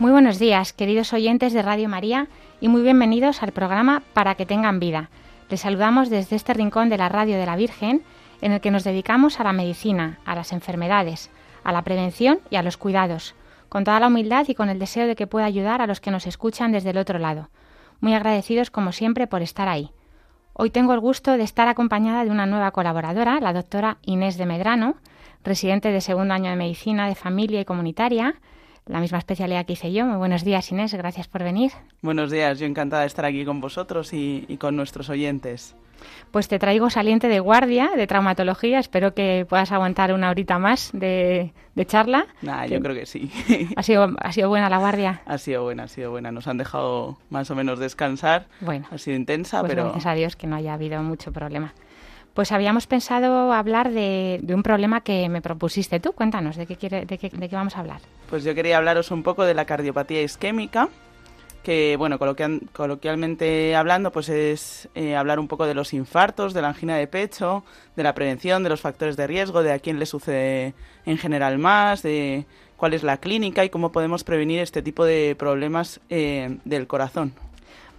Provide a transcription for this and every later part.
Muy buenos días, queridos oyentes de Radio María, y muy bienvenidos al programa Para que tengan vida. Les saludamos desde este rincón de la Radio de la Virgen, en el que nos dedicamos a la medicina, a las enfermedades, a la prevención y a los cuidados, con toda la humildad y con el deseo de que pueda ayudar a los que nos escuchan desde el otro lado. Muy agradecidos, como siempre, por estar ahí. Hoy tengo el gusto de estar acompañada de una nueva colaboradora, la doctora Inés de Medrano, residente de segundo año de Medicina de Familia y Comunitaria, la misma especialidad que hice yo. Muy buenos días, Inés, gracias por venir. Buenos días, yo encantada de estar aquí con vosotros y, con nuestros oyentes. Pues te traigo saliente de guardia de traumatología. Espero que puedas aguantar una horita más de, charla. Nah, yo creo que sí. ¿Ha sido, ¿Ha sido buena la guardia? Ha sido buena, ha sido buena. Nos han dejado más o menos descansar. Bueno. Ha sido intensa, pues pero... Gracias a Dios que no haya habido mucho problema. Pues habíamos pensado hablar de, un problema que me propusiste tú. Cuéntanos, ¿de qué, quiere, de, qué, ¿de qué vamos a hablar? Pues yo quería hablaros un poco de la cardiopatía isquémica, que, bueno, coloquialmente hablando, pues es eh, hablar un poco de los infartos, de la angina de pecho, de la prevención, de los factores de riesgo, de a quién le sucede en general más, de cuál es la clínica y cómo podemos prevenir este tipo de problemas eh, del corazón.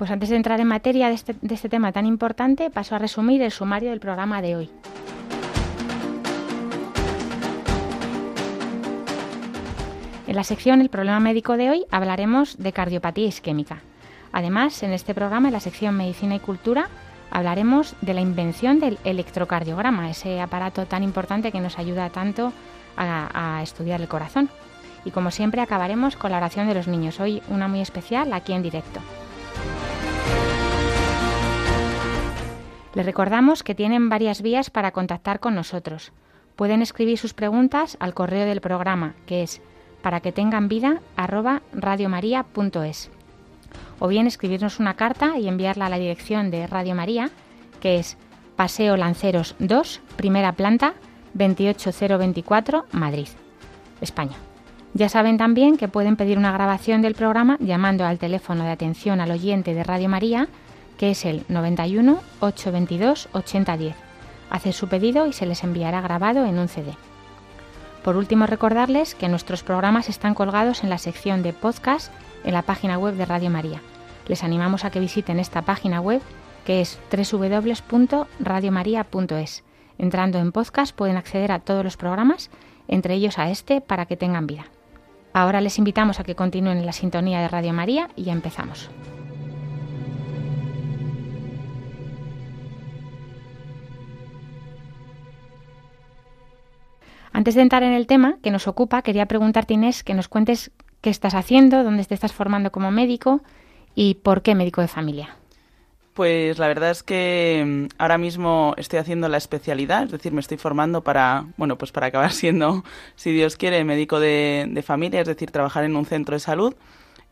Pues antes de entrar en materia este, de este, tema tan importante, paso a resumir el sumario del programa de hoy. En la sección El problema médico de hoy hablaremos de cardiopatía isquémica. Además, en este programa, en la sección Medicina y Cultura, hablaremos de la invención del electrocardiograma, ese aparato tan importante que nos ayuda tanto a, a, estudiar el corazón. Y como siempre, acabaremos con la oración de los niños, hoy una muy especial aquí en directo. Les recordamos que tienen varias vías para contactar con nosotros. Pueden escribir sus preguntas al correo del programa, que es para que tengan vida. O bien escribirnos una carta y enviarla a la dirección de Radio María, que es Paseo Lanceros 2, primera planta, 28024, Madrid, España. Ya saben también que pueden pedir una grabación del programa llamando al teléfono de atención al oyente de Radio María que es el 91 822 8010. Hace su pedido y se les enviará grabado en un CD. Por último, recordarles que nuestros programas están colgados en la sección de podcast en la página web de Radio María. Les animamos a que visiten esta página web que es www.radiomaria.es. Entrando en podcast pueden acceder a todos los programas, entre ellos a este, para que tengan vida. Ahora les invitamos a que continúen en la sintonía de Radio María y ya empezamos. Antes de entrar en el tema que nos ocupa, quería preguntarte, Inés, que nos cuentes qué estás haciendo, dónde te estás formando como médico y por qué médico de familia. Pues la verdad es que mm, ahora mismo estoy haciendo la especialidad, es decir, me estoy formando para, bueno, pues para acabar siendo, si Dios quiere, médico de, familia, es decir, trabajar en un centro de salud,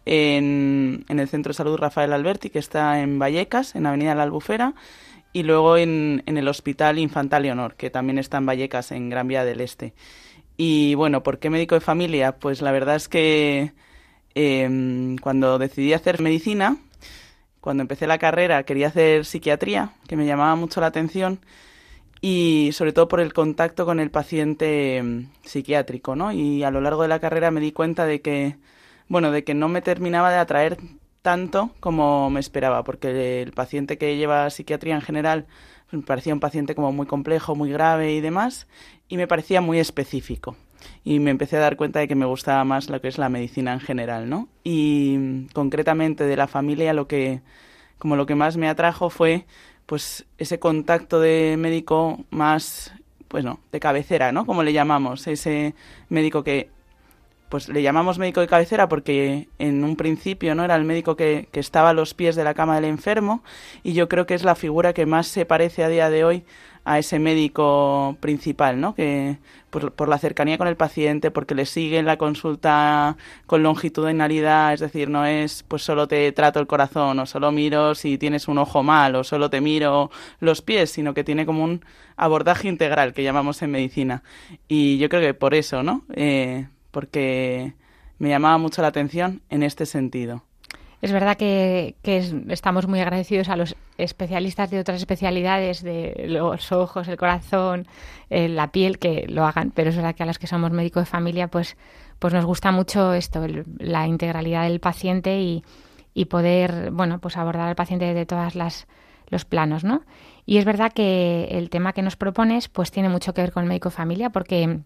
en, en, el centro de salud Rafael Alberti, que está en Vallecas, en Avenida La Albufera, y luego en, el Hospital Infantal Leonor, que también está en Vallecas, en Gran Vía del Este. Y bueno, ¿por qué médico de familia? Pues la verdad es que em, cuando decidí hacer medicina, cuando empecé la carrera quería hacer psiquiatría, que me llamaba mucho la atención, y sobre todo por el contacto con el paciente em, psiquiátrico, ¿no? Y a lo largo de la carrera me di cuenta de que, bueno, de que no me terminaba de atraer tanto como me esperaba, porque el paciente que lleva psiquiatría en general me parecía un paciente como muy complejo, muy grave y demás, y me parecía muy específico. Y me empecé a dar cuenta de que me gustaba más lo que es la medicina en general, ¿no? Y concretamente de la familia lo que como lo que más me atrajo fue pues ese contacto de médico más bueno, de cabecera, ¿no? Como le llamamos, ese médico que pues le llamamos médico de cabecera porque en un principio no era el médico que, estaba a los pies de la cama del enfermo y yo creo que es la figura que más se parece a día de hoy a ese médico principal, ¿no? Que por, por, la cercanía con el paciente, porque le sigue en la consulta con longitudinalidad, es decir, no es pues solo te trato el corazón o solo miro si tienes un ojo mal o solo te miro los pies, sino que tiene como un abordaje integral que llamamos en medicina. Y yo creo que por eso, ¿no? Eh, porque me llamaba mucho la atención en este sentido. Es verdad que, estamos muy agradecidos a los especialistas de otras especialidades, de los ojos, el corazón, eh, la piel, que lo hagan, pero es verdad que a los que somos médicos de familia, pues, pues nos gusta mucho esto, la integralidad del paciente y, y, poder, bueno, pues abordar al paciente de todas las los planos, ¿no? Y es verdad que el tema que nos propones, pues tiene mucho que ver con el médico de familia, porque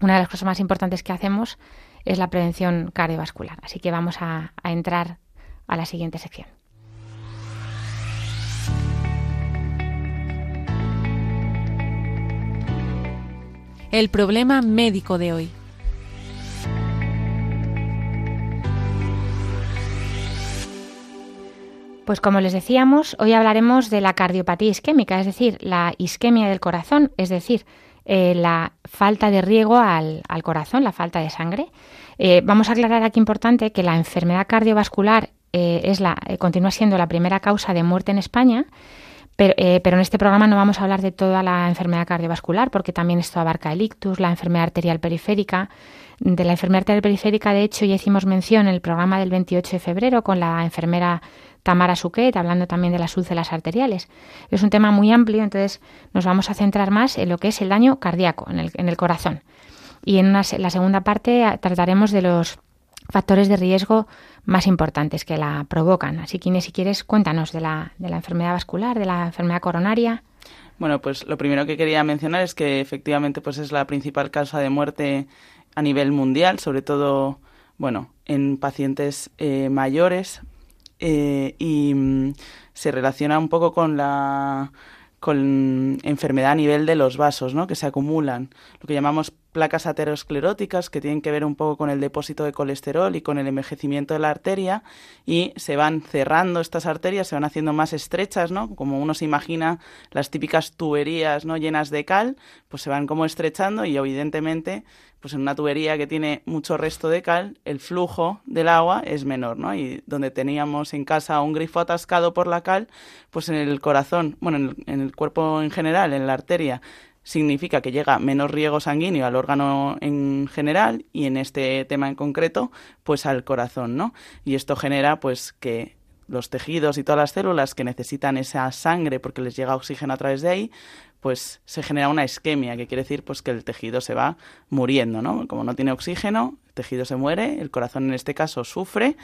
una de las cosas más importantes que hacemos es la prevención cardiovascular. Así que vamos a, a entrar a la siguiente sección. El problema médico de hoy. Pues como les decíamos, hoy hablaremos de la cardiopatía isquémica, es decir, la isquemia del corazón, es decir, eh, la falta de riego al, corazón, la falta de sangre. Eh, vamos a aclarar aquí importante que la enfermedad cardiovascular eh, es la, continúa siendo la primera causa de muerte en España, pero, eh, pero, en este programa no vamos a hablar de toda la enfermedad cardiovascular, porque también esto abarca el ictus, la enfermedad arterial periférica. De la enfermedad arterial periférica, de hecho, ya hicimos mención en el programa del 28 de febrero con la enfermera Tamara Suquet, hablando también de las úlceras arteriales. Es un tema muy amplio, entonces nos vamos a centrar más en lo que es el daño cardíaco, en el, corazón. Y en la segunda parte trataremos de los factores de riesgo más importantes que la provocan. Así que si quieres, cuéntanos de la, de la enfermedad vascular, de la enfermedad coronaria. Bueno, pues lo primero que quería mencionar es que efectivamente pues es la principal causa de muerte a nivel mundial, sobre todo, bueno, en pacientes eh, mayores eh, y mm, se relaciona un poco con la con enfermedad a nivel de los vasos, ¿no? que se acumulan, lo que llamamos placas ateroscleróticas que tienen que ver un poco con el depósito de colesterol y con el envejecimiento de la arteria y se van cerrando estas arterias, se van haciendo más estrechas, ¿no? Como uno se imagina las típicas tuberías, ¿no? llenas de cal, pues se van como estrechando y evidentemente pues en una tubería que tiene mucho resto de cal, el flujo del agua es menor, ¿no? Y donde teníamos en casa un grifo atascado por la cal, pues en el corazón, bueno, en el, en el cuerpo en general, en la arteria, significa que llega menos riego sanguíneo al órgano en general y en este tema en concreto, pues al corazón, ¿no? Y esto genera pues que los tejidos y todas las células que necesitan esa sangre porque les llega oxígeno a través de ahí, pues se genera una isquemia, que quiere decir pues que el tejido se va muriendo, ¿no? Como no tiene oxígeno, el tejido se muere, el corazón en este caso sufre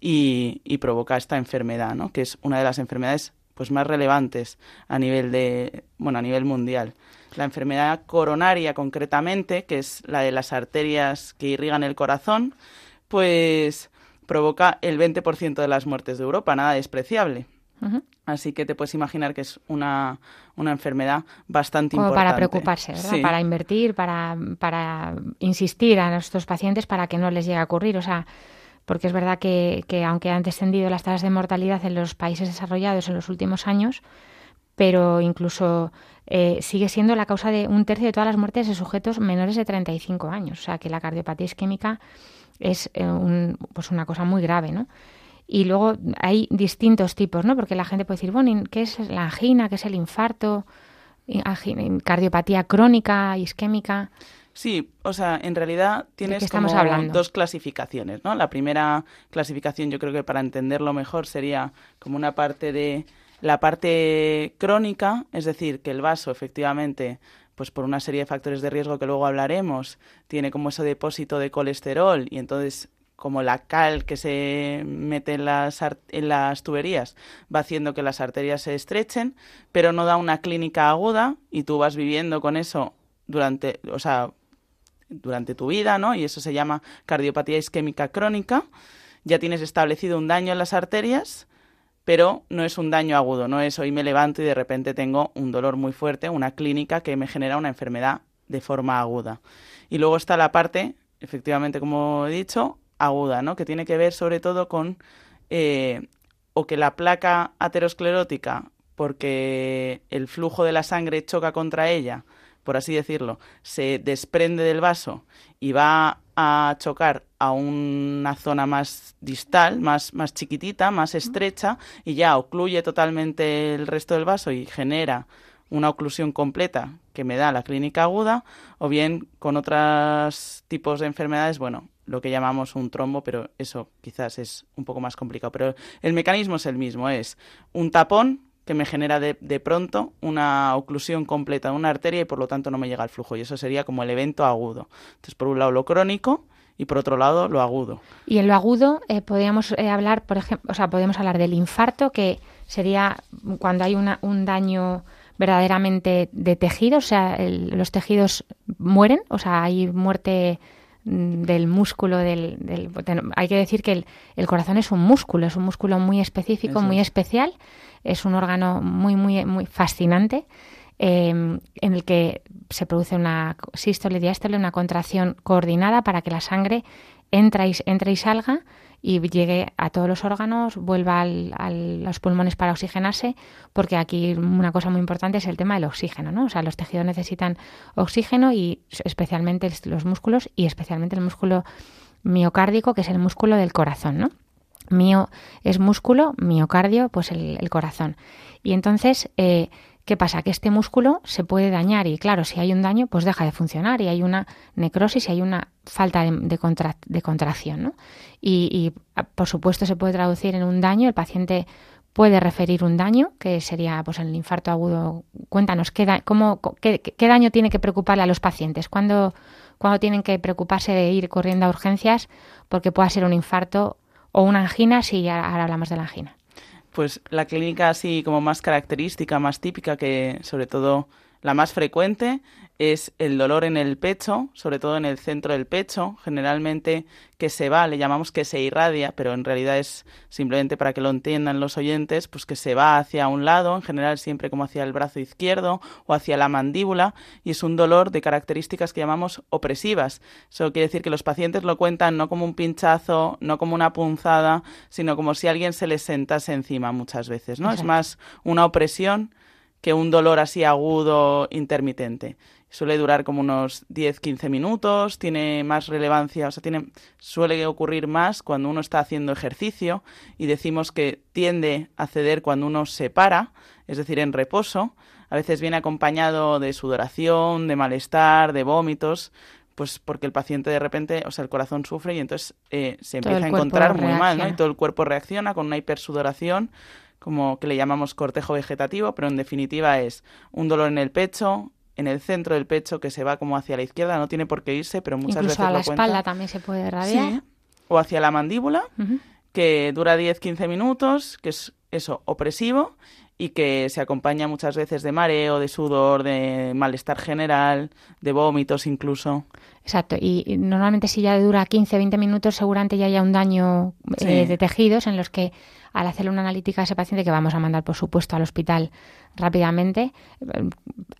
y, y provoca esta enfermedad, ¿no? Que es una de las enfermedades pues más relevantes a nivel de bueno a nivel mundial la enfermedad coronaria concretamente, que es la de las arterias que irrigan el corazón, pues provoca el 20% de las muertes de Europa, nada despreciable. Así que te puedes imaginar que es una, una enfermedad bastante Como importante. para preocuparse, ¿verdad? Para invertir, para, para insistir a nuestros pacientes para que no les llegue a ocurrir. O sea, porque es verdad que, que aunque han descendido las tasas de mortalidad en los países desarrollados en los últimos años, pero incluso eh, sigue siendo la causa de un tercio de todas las muertes de sujetos menores de 35 años. O sea que la cardiopatía isquémica es eh, un, pues una cosa muy grave, ¿no? Y luego hay distintos tipos, ¿no? Porque la gente puede decir, bueno, ¿qué es la angina? ¿Qué es el infarto? cardiopatía crónica, isquémica. Sí, o sea, en realidad tienes como dos clasificaciones, ¿no? La primera clasificación, yo creo que para entenderlo mejor sería como una parte de la parte crónica, es decir, que el vaso efectivamente pues por una serie de factores de riesgo que luego hablaremos, tiene como ese depósito de colesterol y entonces como la cal que se mete en las, en las tuberías va haciendo que las arterias se estrechen, pero no da una clínica aguda y tú vas viviendo con eso durante, o sea, durante tu vida, ¿no? Y eso se llama cardiopatía isquémica crónica. Ya tienes establecido un daño en las arterias, pero no es un daño agudo, no es hoy me levanto y de repente tengo un dolor muy fuerte, una clínica que me genera una enfermedad de forma aguda. Y luego está la parte efectivamente, como he dicho, aguda, ¿no? Que tiene que ver sobre todo con eh, o que la placa aterosclerótica, porque el flujo de la sangre choca contra ella, por así decirlo, se desprende del vaso y va a chocar a una zona más distal, más, más chiquitita, más estrecha, y ya ocluye totalmente el resto del vaso y genera una oclusión completa que me da la clínica aguda, o bien con otros tipos de enfermedades, bueno, lo que llamamos un trombo, pero eso quizás es un poco más complicado. Pero el mecanismo es el mismo, es un tapón que me genera de, de, pronto una oclusión completa de una arteria y por lo tanto no me llega el flujo. Y eso sería como el evento agudo. Entonces, por un lado lo crónico y por otro lado lo agudo. Y en lo agudo eh, podríamos eh, hablar, por ejemplo, o sea, podemos hablar del infarto, que sería cuando hay una, un daño verdaderamente de tejido, o sea, los tejidos mueren, o sea, hay muerte mm, del músculo del, hay que decir que el, corazón es un músculo es un músculo muy específico muy especial es un órgano muy muy muy fascinante em, en el que se produce una sístole diástole una contracción coordinada para que la sangre entre y, y salga y llegue a todos los órganos, vuelva a los pulmones para oxigenarse, porque aquí una cosa muy importante es el tema del oxígeno, ¿no? O sea, los tejidos necesitan oxígeno y especialmente los músculos y especialmente el músculo miocárdico, que es el músculo del corazón, ¿no? Mío es músculo, miocardio, pues el, corazón. Y entonces, eh, ¿Qué pasa? Que este músculo se puede dañar y claro, si hay un daño, pues deja de funcionar y hay una necrosis y hay una falta de, contracción. ¿no? Y, por supuesto se puede traducir en un daño. El paciente puede referir un daño, que sería pues el infarto agudo. Cuéntanos, ¿qué, daño tiene que preocuparle a los pacientes? ¿Cuándo, ¿Cuándo tienen que preocuparse de ir corriendo a urgencias porque pueda ser un infarto o una angina si ahora hablamos de la angina? Pues la clínica así como más característica, más típica, que sobre todo la más frecuente es el dolor en el pecho, sobre todo en el centro del pecho, generalmente que se va, le llamamos que se irradia, pero en realidad es simplemente para que lo entiendan los oyentes, pues que se va hacia un lado, en general siempre como hacia el brazo izquierdo o hacia la mandíbula, y es un dolor de características que llamamos opresivas. Eso quiere decir que los pacientes lo cuentan no como un pinchazo, no como una punzada, sino como si alguien se les sentase encima muchas veces, ¿no? Es más una opresión que un dolor así agudo intermitente. Suele durar como unos 10-15 minutos, tiene más relevancia, o sea, tiene, suele ocurrir más cuando uno está haciendo ejercicio y decimos que tiende a ceder cuando uno se para, es decir, en reposo. A veces viene acompañado de sudoración, de malestar, de vómitos, pues porque el paciente de repente, o sea, el corazón sufre y entonces eh, se empieza a encontrar muy mal, ¿no? Y todo el cuerpo reacciona con una hipersudoración como que le llamamos cortejo vegetativo, pero en definitiva es un dolor en el pecho, en el centro del pecho que se va como hacia la izquierda, no tiene por qué irse, pero muchas veces a la espalda también se puede radiar. O hacia la mandíbula, que dura 10-15 minutos, que es eso, opresivo y que se acompaña muchas veces de mareo, de sudor, de malestar general, de vómitos incluso. Exacto, y normalmente si ya dura 15-20 minutos seguramente ya haya un daño eh, de tejidos en los que al hacerle una analítica a ese paciente, que vamos a mandar, por supuesto, al hospital rápidamente,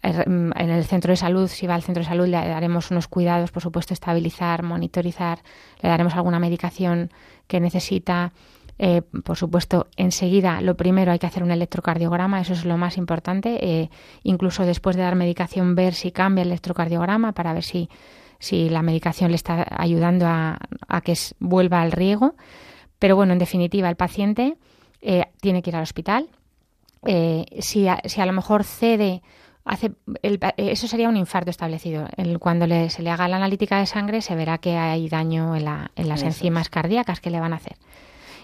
eh, en el centro de salud, si va al centro de salud, le daremos unos cuidados, por supuesto, estabilizar, monitorizar, le daremos alguna medicación que necesita. Eh, por supuesto, enseguida lo primero hay que hacer un electrocardiograma, eso es lo más importante. Eh, incluso después de dar medicación, ver si cambia el electrocardiograma para ver si, si la medicación le está ayudando a, a que vuelva al riego. Pero bueno, en definitiva, el paciente eh, tiene que ir al hospital. Eh, si, a, si, a, lo mejor cede, hace el, eso sería un infarto establecido. El, cuando le, se le haga la analítica de sangre se verá que hay daño en, la, en las enzimas cardíacas que le van a hacer.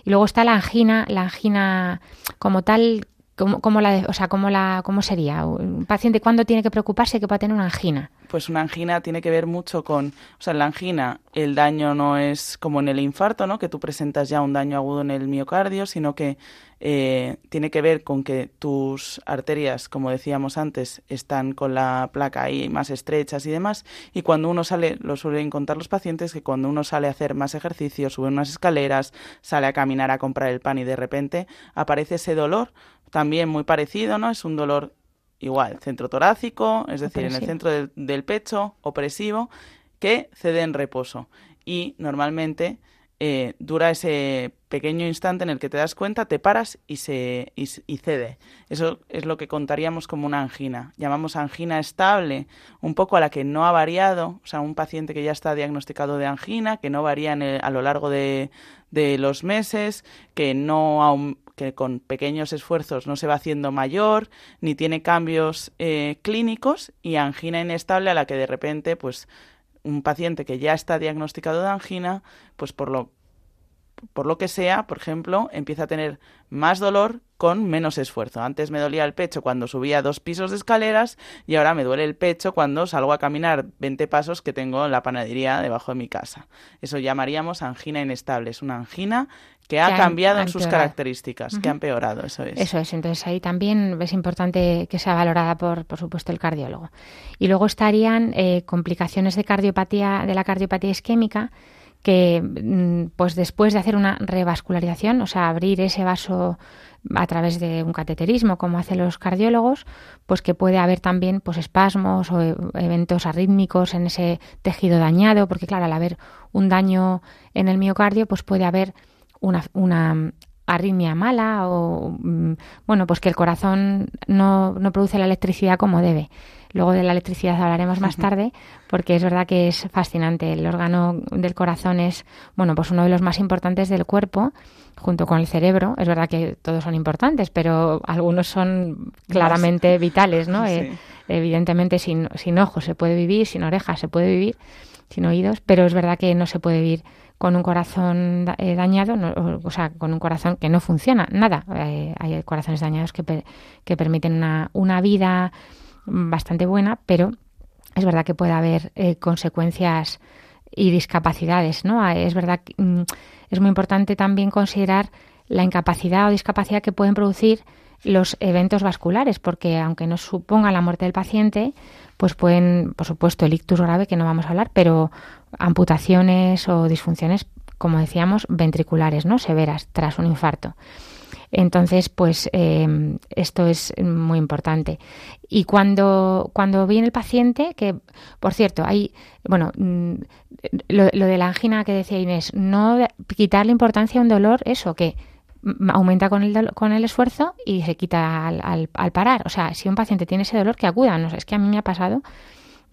Y luego está la angina, la angina como tal, como, como la, o sea, como la, cómo sería un paciente cuándo tiene que preocuparse que pueda tener una angina pues una angina tiene que ver mucho con, o sea, en la angina el daño no es como en el infarto, ¿no? Que tú presentas ya un daño agudo en el miocardio, sino que eh, tiene que ver con que tus arterias, como decíamos antes, están con la placa ahí más estrechas y demás. Y cuando uno sale, lo suelen contar los pacientes, que cuando uno sale a hacer más ejercicio, sube unas escaleras, sale a caminar a comprar el pan y de repente aparece ese dolor, también muy parecido, ¿no? Es un dolor igual, centro torácico, es decir, en el centro del, pecho, opresivo, que cede en reposo. Y normalmente eh, dura ese pequeño instante en el que te das cuenta, te paras y, se, y, cede. Eso es lo que contaríamos como una angina. Llamamos angina estable, un poco a la que no ha variado, o sea, un paciente que ya está diagnosticado de angina, que no varía a lo largo de, de los meses, que no que con pequeños esfuerzos no se va haciendo mayor, ni tiene cambios eh, clínicos, y angina inestable a la que de repente, pues, un paciente que ya está diagnosticado de angina, pues por lo, por lo que sea, por ejemplo, empieza a tener más dolor con menos esfuerzo. Antes me dolía el pecho cuando subía dos pisos de escaleras y ahora me duele el pecho cuando salgo a caminar 20 pasos que tengo en la panadería debajo de mi casa. Eso llamaríamos angina inestable. Es una angina que ha cambiado en sus características, que ha empeorado, eso es. Eso es, entonces ahí también es importante que sea valorada por, por supuesto, el cardiólogo. Y luego estarían eh, complicaciones de cardiopatía, de la cardiopatía isquémica, que mm, pues después de hacer una revascularización, o sea, abrir ese vaso a través de un cateterismo, como hacen los cardiólogos, pues que puede haber también pues espasmos o e, eventos arrítmicos en ese tejido dañado, porque claro, al haber un daño en el miocardio, pues puede haber una, una arritmia mala o mm, bueno, pues que el corazón no, no produce la electricidad como debe. Luego de la electricidad hablaremos más tarde, porque es verdad que es fascinante. El órgano del corazón es, bueno, pues uno de los más importantes del cuerpo, junto con el cerebro. Es verdad que todos son importantes, pero algunos son claramente vitales, ¿no? Eh, evidentemente sin, sin ojos se puede vivir, sin orejas se puede vivir, sin oídos, pero es verdad que no se puede vivir con un corazón eh, dañado, o, sea, con un corazón que no funciona, nada. Eh, hay corazones dañados que, que permiten una, una vida bastante buena, pero es verdad que puede haber eh, consecuencias y discapacidades, ¿no? Ah, es verdad que mm, es muy importante también considerar la incapacidad o discapacidad que pueden producir los eventos vasculares, porque aunque no suponga la muerte del paciente, pues pueden, por supuesto, el ictus grave, que no vamos a hablar, pero amputaciones o disfunciones, como decíamos, ventriculares, ¿no? Severas tras un infarto. Entonces, pues eh, esto es muy importante. Y cuando, cuando viene el paciente, que por cierto, hay, bueno, mm, lo, de la angina que decía Inés, no quitarle importancia a un dolor, eso, que aumenta con el, con el esfuerzo y se quita al, al, parar. O sea, si un paciente tiene ese dolor, que acuda. No es que a mí me ha pasado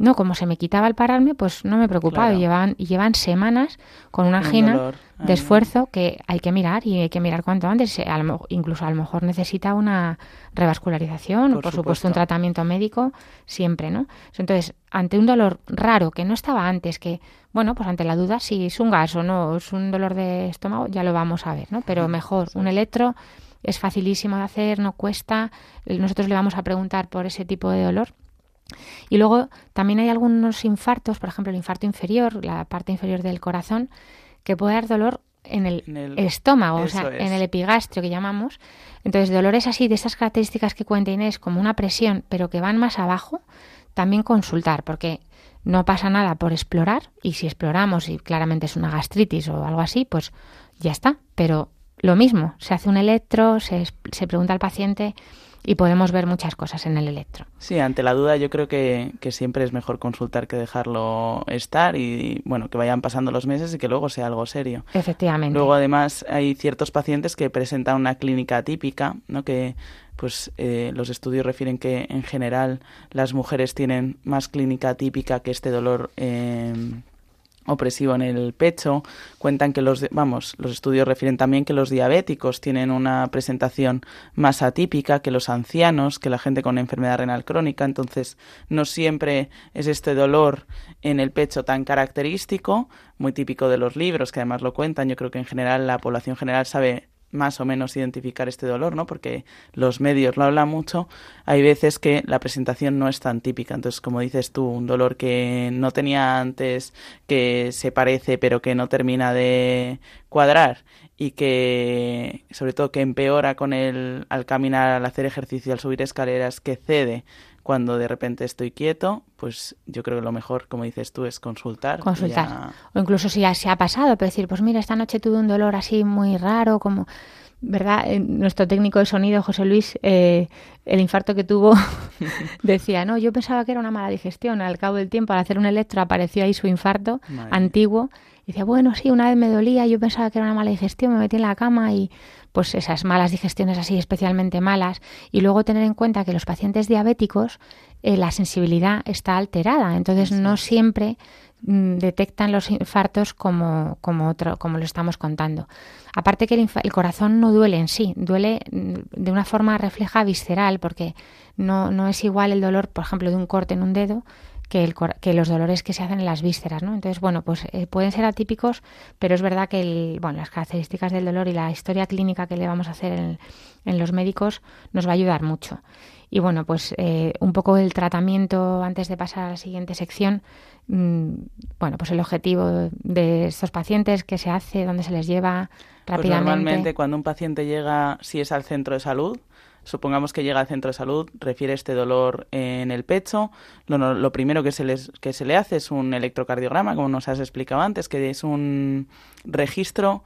no, como se me quitaba al pararme, pues no me preocupaba. Y, llevan, y llevan semanas con una angina de esfuerzo que hay que mirar y hay que mirar cuanto antes. incluso a lo mejor necesita una revascularización o, por supuesto, un tratamiento médico siempre, ¿no? Entonces, ante un dolor raro que no estaba antes, que, bueno, pues ante la duda si es un gas o no, es un dolor de estómago, ya lo vamos a ver, ¿no? Pero mejor, un electro es facilísimo de hacer, no cuesta. Nosotros le vamos a preguntar por ese tipo de dolor y luego también hay algunos infartos, por ejemplo el infarto inferior, la parte inferior del corazón, que puede dar dolor en el, estómago, o sea, en el epigastrio que llamamos. Entonces, dolores así de esas características que cuenta Inés, como una presión, pero que van más abajo, también consultar, porque no pasa nada por explorar, y si exploramos y claramente es una gastritis o algo así, pues ya está. Pero lo mismo, se hace un electro, se, se pregunta al paciente y podemos ver muchas cosas en el electro. Sí, ante la duda yo creo que, que, siempre es mejor consultar que dejarlo estar y bueno, que vayan pasando los meses y que luego sea algo serio. Efectivamente. Luego además hay ciertos pacientes que presentan una clínica típica, ¿no? que pues eh, los estudios refieren que en general las mujeres tienen más clínica típica que este dolor eh, opresivo en el pecho. Cuentan que los, vamos, los estudios refieren también que los diabéticos tienen una presentación más atípica que los ancianos, que la gente con enfermedad renal crónica. Entonces, no siempre es este dolor en el pecho tan característico, muy típico de los libros, que además lo cuentan. Yo creo que en general la población general sabe más o menos identificar este dolor, ¿no? Porque los medios lo hablan mucho. Hay veces que la presentación no es tan típica. Entonces, como dices tú, un dolor que no tenía antes, que se parece pero que no termina de cuadrar y que, sobre todo, que empeora con el al caminar, al hacer ejercicio, al subir escaleras, que cede cuando de repente estoy quieto, pues yo creo que lo mejor, como dices tú, es consultar. Consultar. O incluso si ya se ha pasado, pero decir, pues mira, esta noche tuve un dolor así muy raro, como ¿verdad? Eh, nuestro técnico de sonido, José Luis, eh, el infarto que tuvo, decía, no, yo pensaba que era una mala digestión. Al cabo del tiempo, al hacer un electro, apareció ahí su infarto antiguo. Y decía, bueno, sí, una vez me dolía, yo pensaba que era una mala digestión, me metí en la cama y pues esas malas digestiones así especialmente malas. Y luego tener en cuenta que los pacientes diabéticos, eh, la sensibilidad está alterada. Entonces, no siempre Mm, detectan los infartos como, como, otro, como lo estamos contando. Aparte que el, corazón no duele en sí, duele mm, de una forma refleja visceral, porque no, no es igual el dolor, por ejemplo, de un corte en un dedo que, el, que los dolores que se hacen en las vísceras, ¿no? Entonces, bueno, pues eh, pueden ser atípicos, pero es verdad que el, bueno, las características del dolor y la historia clínica que le vamos a hacer en, en los médicos nos va a ayudar mucho. Y bueno, pues eh, un poco el tratamiento antes de pasar a la siguiente sección. Mm, bueno, pues el objetivo de estos pacientes, qué se hace, dónde se les lleva pues rápidamente. normalmente cuando un paciente llega, si es al centro de salud, supongamos que llega al centro de salud, refiere este dolor en el pecho, lo, primero que se, les, le hace es un electrocardiograma, como nos has explicado antes, que es un registro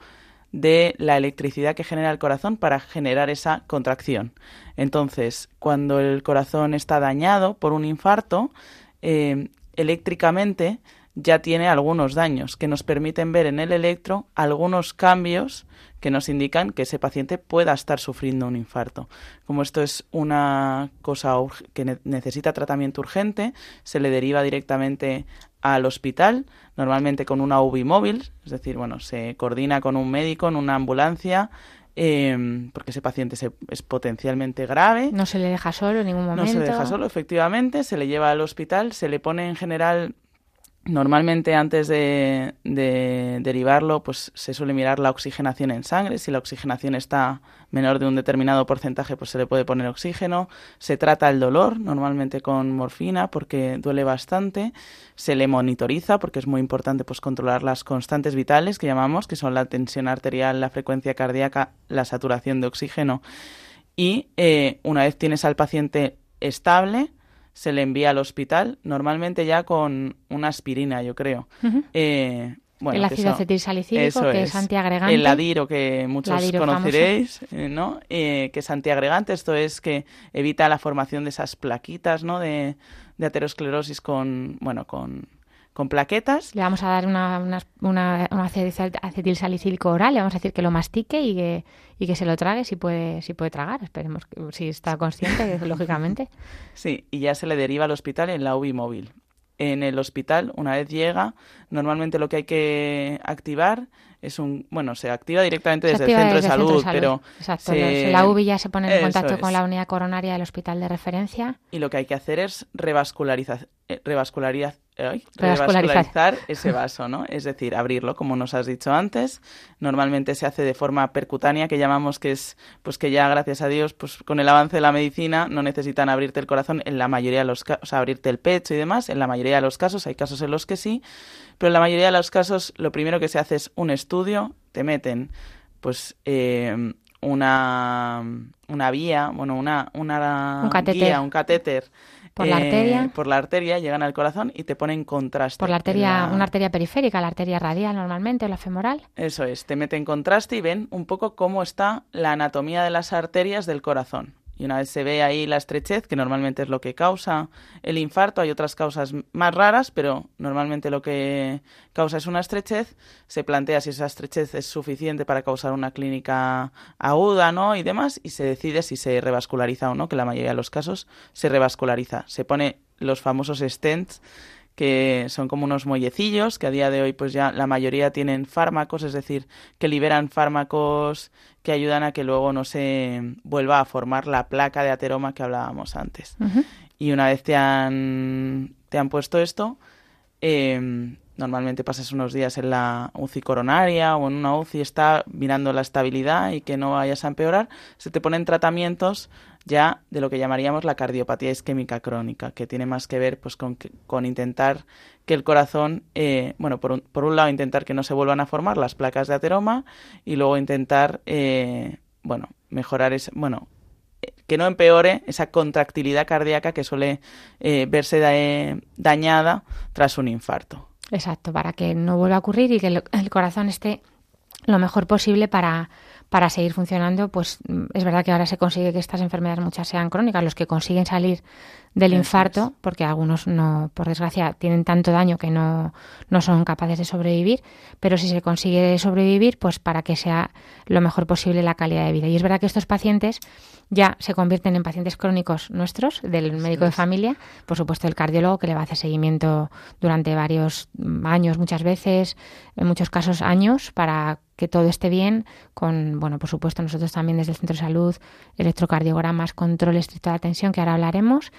de la electricidad que genera el corazón para generar esa contracción. Entonces, cuando el corazón está dañado por un infarto, eh, eléctricamente ya tiene algunos daños que nos permiten ver en el electro algunos cambios que nos indican que ese paciente pueda estar sufriendo un infarto. Como esto es una cosa que necesita tratamiento urgente, se le deriva directamente al hospital, normalmente con una UBI móvil, es decir, bueno, se coordina con un médico en una ambulancia em, porque ese paciente es potencialmente grave. No se le deja solo en ningún momento. No se le deja solo, efectivamente, se le lleva al hospital, se le pone en general Normalmente antes de, derivarlo, pues se suele mirar la oxigenación en sangre. Si la oxigenación está menor de un determinado porcentaje, pues se le puede poner oxígeno. Se trata el dolor, normalmente con morfina, porque duele bastante. Se le monitoriza, porque es muy importante pues controlar las constantes vitales que llamamos, que son la tensión arterial, la frecuencia cardíaca, la saturación de oxígeno. Y eh, una vez tienes al paciente estable, se le envía al hospital, normalmente ya con una aspirina, yo creo. Eh, bueno, el ácido acetilsalicílico, que es. antiagregante. El ladiro, que muchos conoceréis, eh, ¿no? Eh, que es antiagregante. Esto es que evita la formación de esas plaquitas, ¿no? De, de aterosclerosis con, bueno, con con plaquetas. Le vamos a dar una, una, una, un acetilsalicílico oral, le vamos a decir que lo mastique y que, y que se lo trague si puede, si puede tragar. Esperemos que si está consciente, lógicamente. Sí, y ya se le deriva al hospital en la UBI móvil. En el hospital, una vez llega, normalmente lo que hay que activar es un bueno se activa directamente desde, el, centro de salud, pero Exacto, la UBI ya se pone en contacto con la unidad coronaria del hospital de referencia y lo que hay que hacer es revascularizar eh, revascularizar revascularizar ese vaso, ¿no? Es decir, abrirlo, como nos has dicho antes. Normalmente se hace de forma percutánea, que llamamos que es, pues que ya, gracias a Dios, pues con el avance de la medicina no necesitan abrirte el corazón en la mayoría de los casos, o sea, abrirte el pecho y demás. En la mayoría de los casos, hay casos en los que sí, pero en la mayoría de los casos lo primero que se hace es un estudio, te meten, pues, eh, una, una vía, bueno, una, una un catéter. un catéter por la arteria. Eh, por la arteria, llegan al corazón y te ponen contraste. Por la arteria, una arteria periférica, la arteria radial normalmente, o la femoral. Eso es, te meten contraste y ven un poco cómo está la anatomía de las arterias del corazón. Y una vez se ve ahí la estrechez, que normalmente es lo que causa el infarto, hay otras causas más raras, pero normalmente lo que causa es una estrechez, se plantea si esa estrechez es suficiente para causar una clínica aguda, ¿no? Y demás, y se decide si se revasculariza o no, que la mayoría de los casos se revasculariza. Se pone los famosos stents que son como unos mollecillos, que a día de hoy pues ya la mayoría tienen fármacos, es decir, que liberan fármacos que ayudan a que luego no se vuelva a formar la placa de ateroma que hablábamos antes. Y una vez te han, te han puesto esto, eh, normalmente pasas unos días en la UCI coronaria o en una UCI está mirando la estabilidad y que no vayas a empeorar, se te ponen tratamientos ya de lo que llamaríamos la cardiopatía isquémica crónica, que tiene más que ver pues con, con intentar que el corazón, eh, bueno, por un, por un lado intentar que no se vuelvan a formar las placas de ateroma y luego intentar, eh, bueno, mejorar ese, bueno, eh, que no empeore esa contractilidad cardíaca que suele verse dañada tras un infarto. Exacto, para que no vuelva a ocurrir y que el, corazón esté lo mejor posible para, para seguir funcionando, pues mm, es verdad que ahora se consigue que estas enfermedades muchas sean crónicas, los que consiguen salir del infarto, porque algunos no, por desgracia, tienen tanto daño que no, no son capaces de sobrevivir, pero si se consigue sobrevivir, pues para que sea lo mejor posible la calidad de vida. Y es verdad que estos pacientes ya se convierten en pacientes crónicos nuestros, del médico de familia, por supuesto el cardiólogo que le va a hacer seguimiento durante varios años, muchas veces, en muchos casos años, para que todo esté bien, con, bueno, por supuesto nosotros también desde el Centro de Salud, electrocardiogramas, control estricto de la tensión, que ahora hablaremos,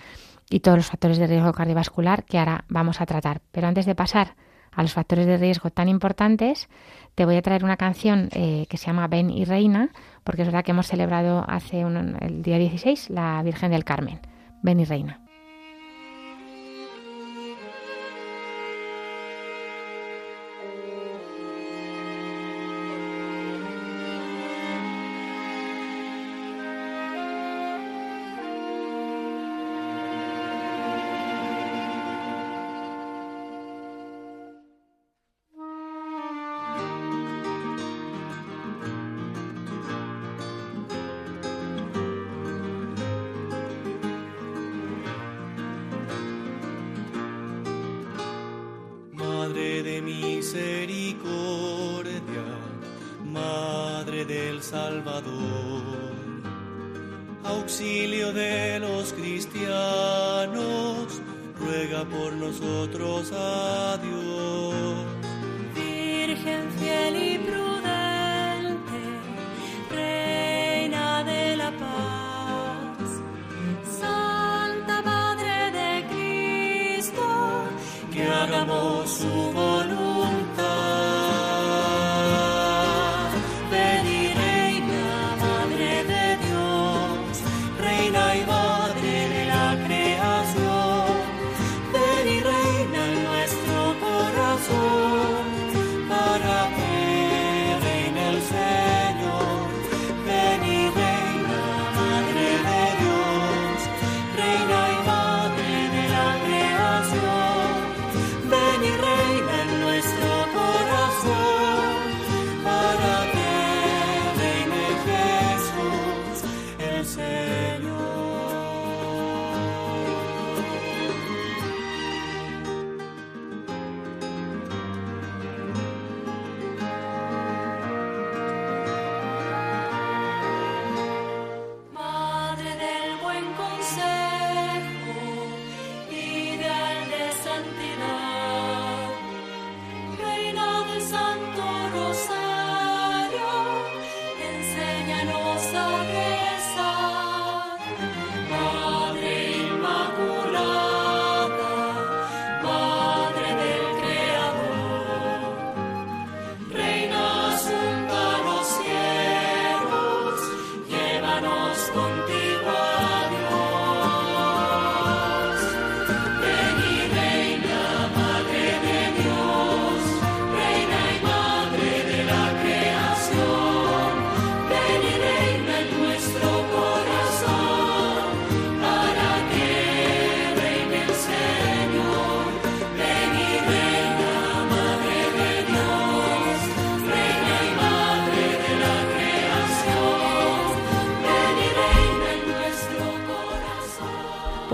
y todos los factores de riesgo cardiovascular que ahora vamos a tratar. Pero antes de pasar a los factores de riesgo tan importantes, te voy a traer una canción eh, que se llama Ven y Reina, porque es verdad que hemos celebrado hace un, el día 16 la Virgen del Carmen. Ven y Reina. hagamos su.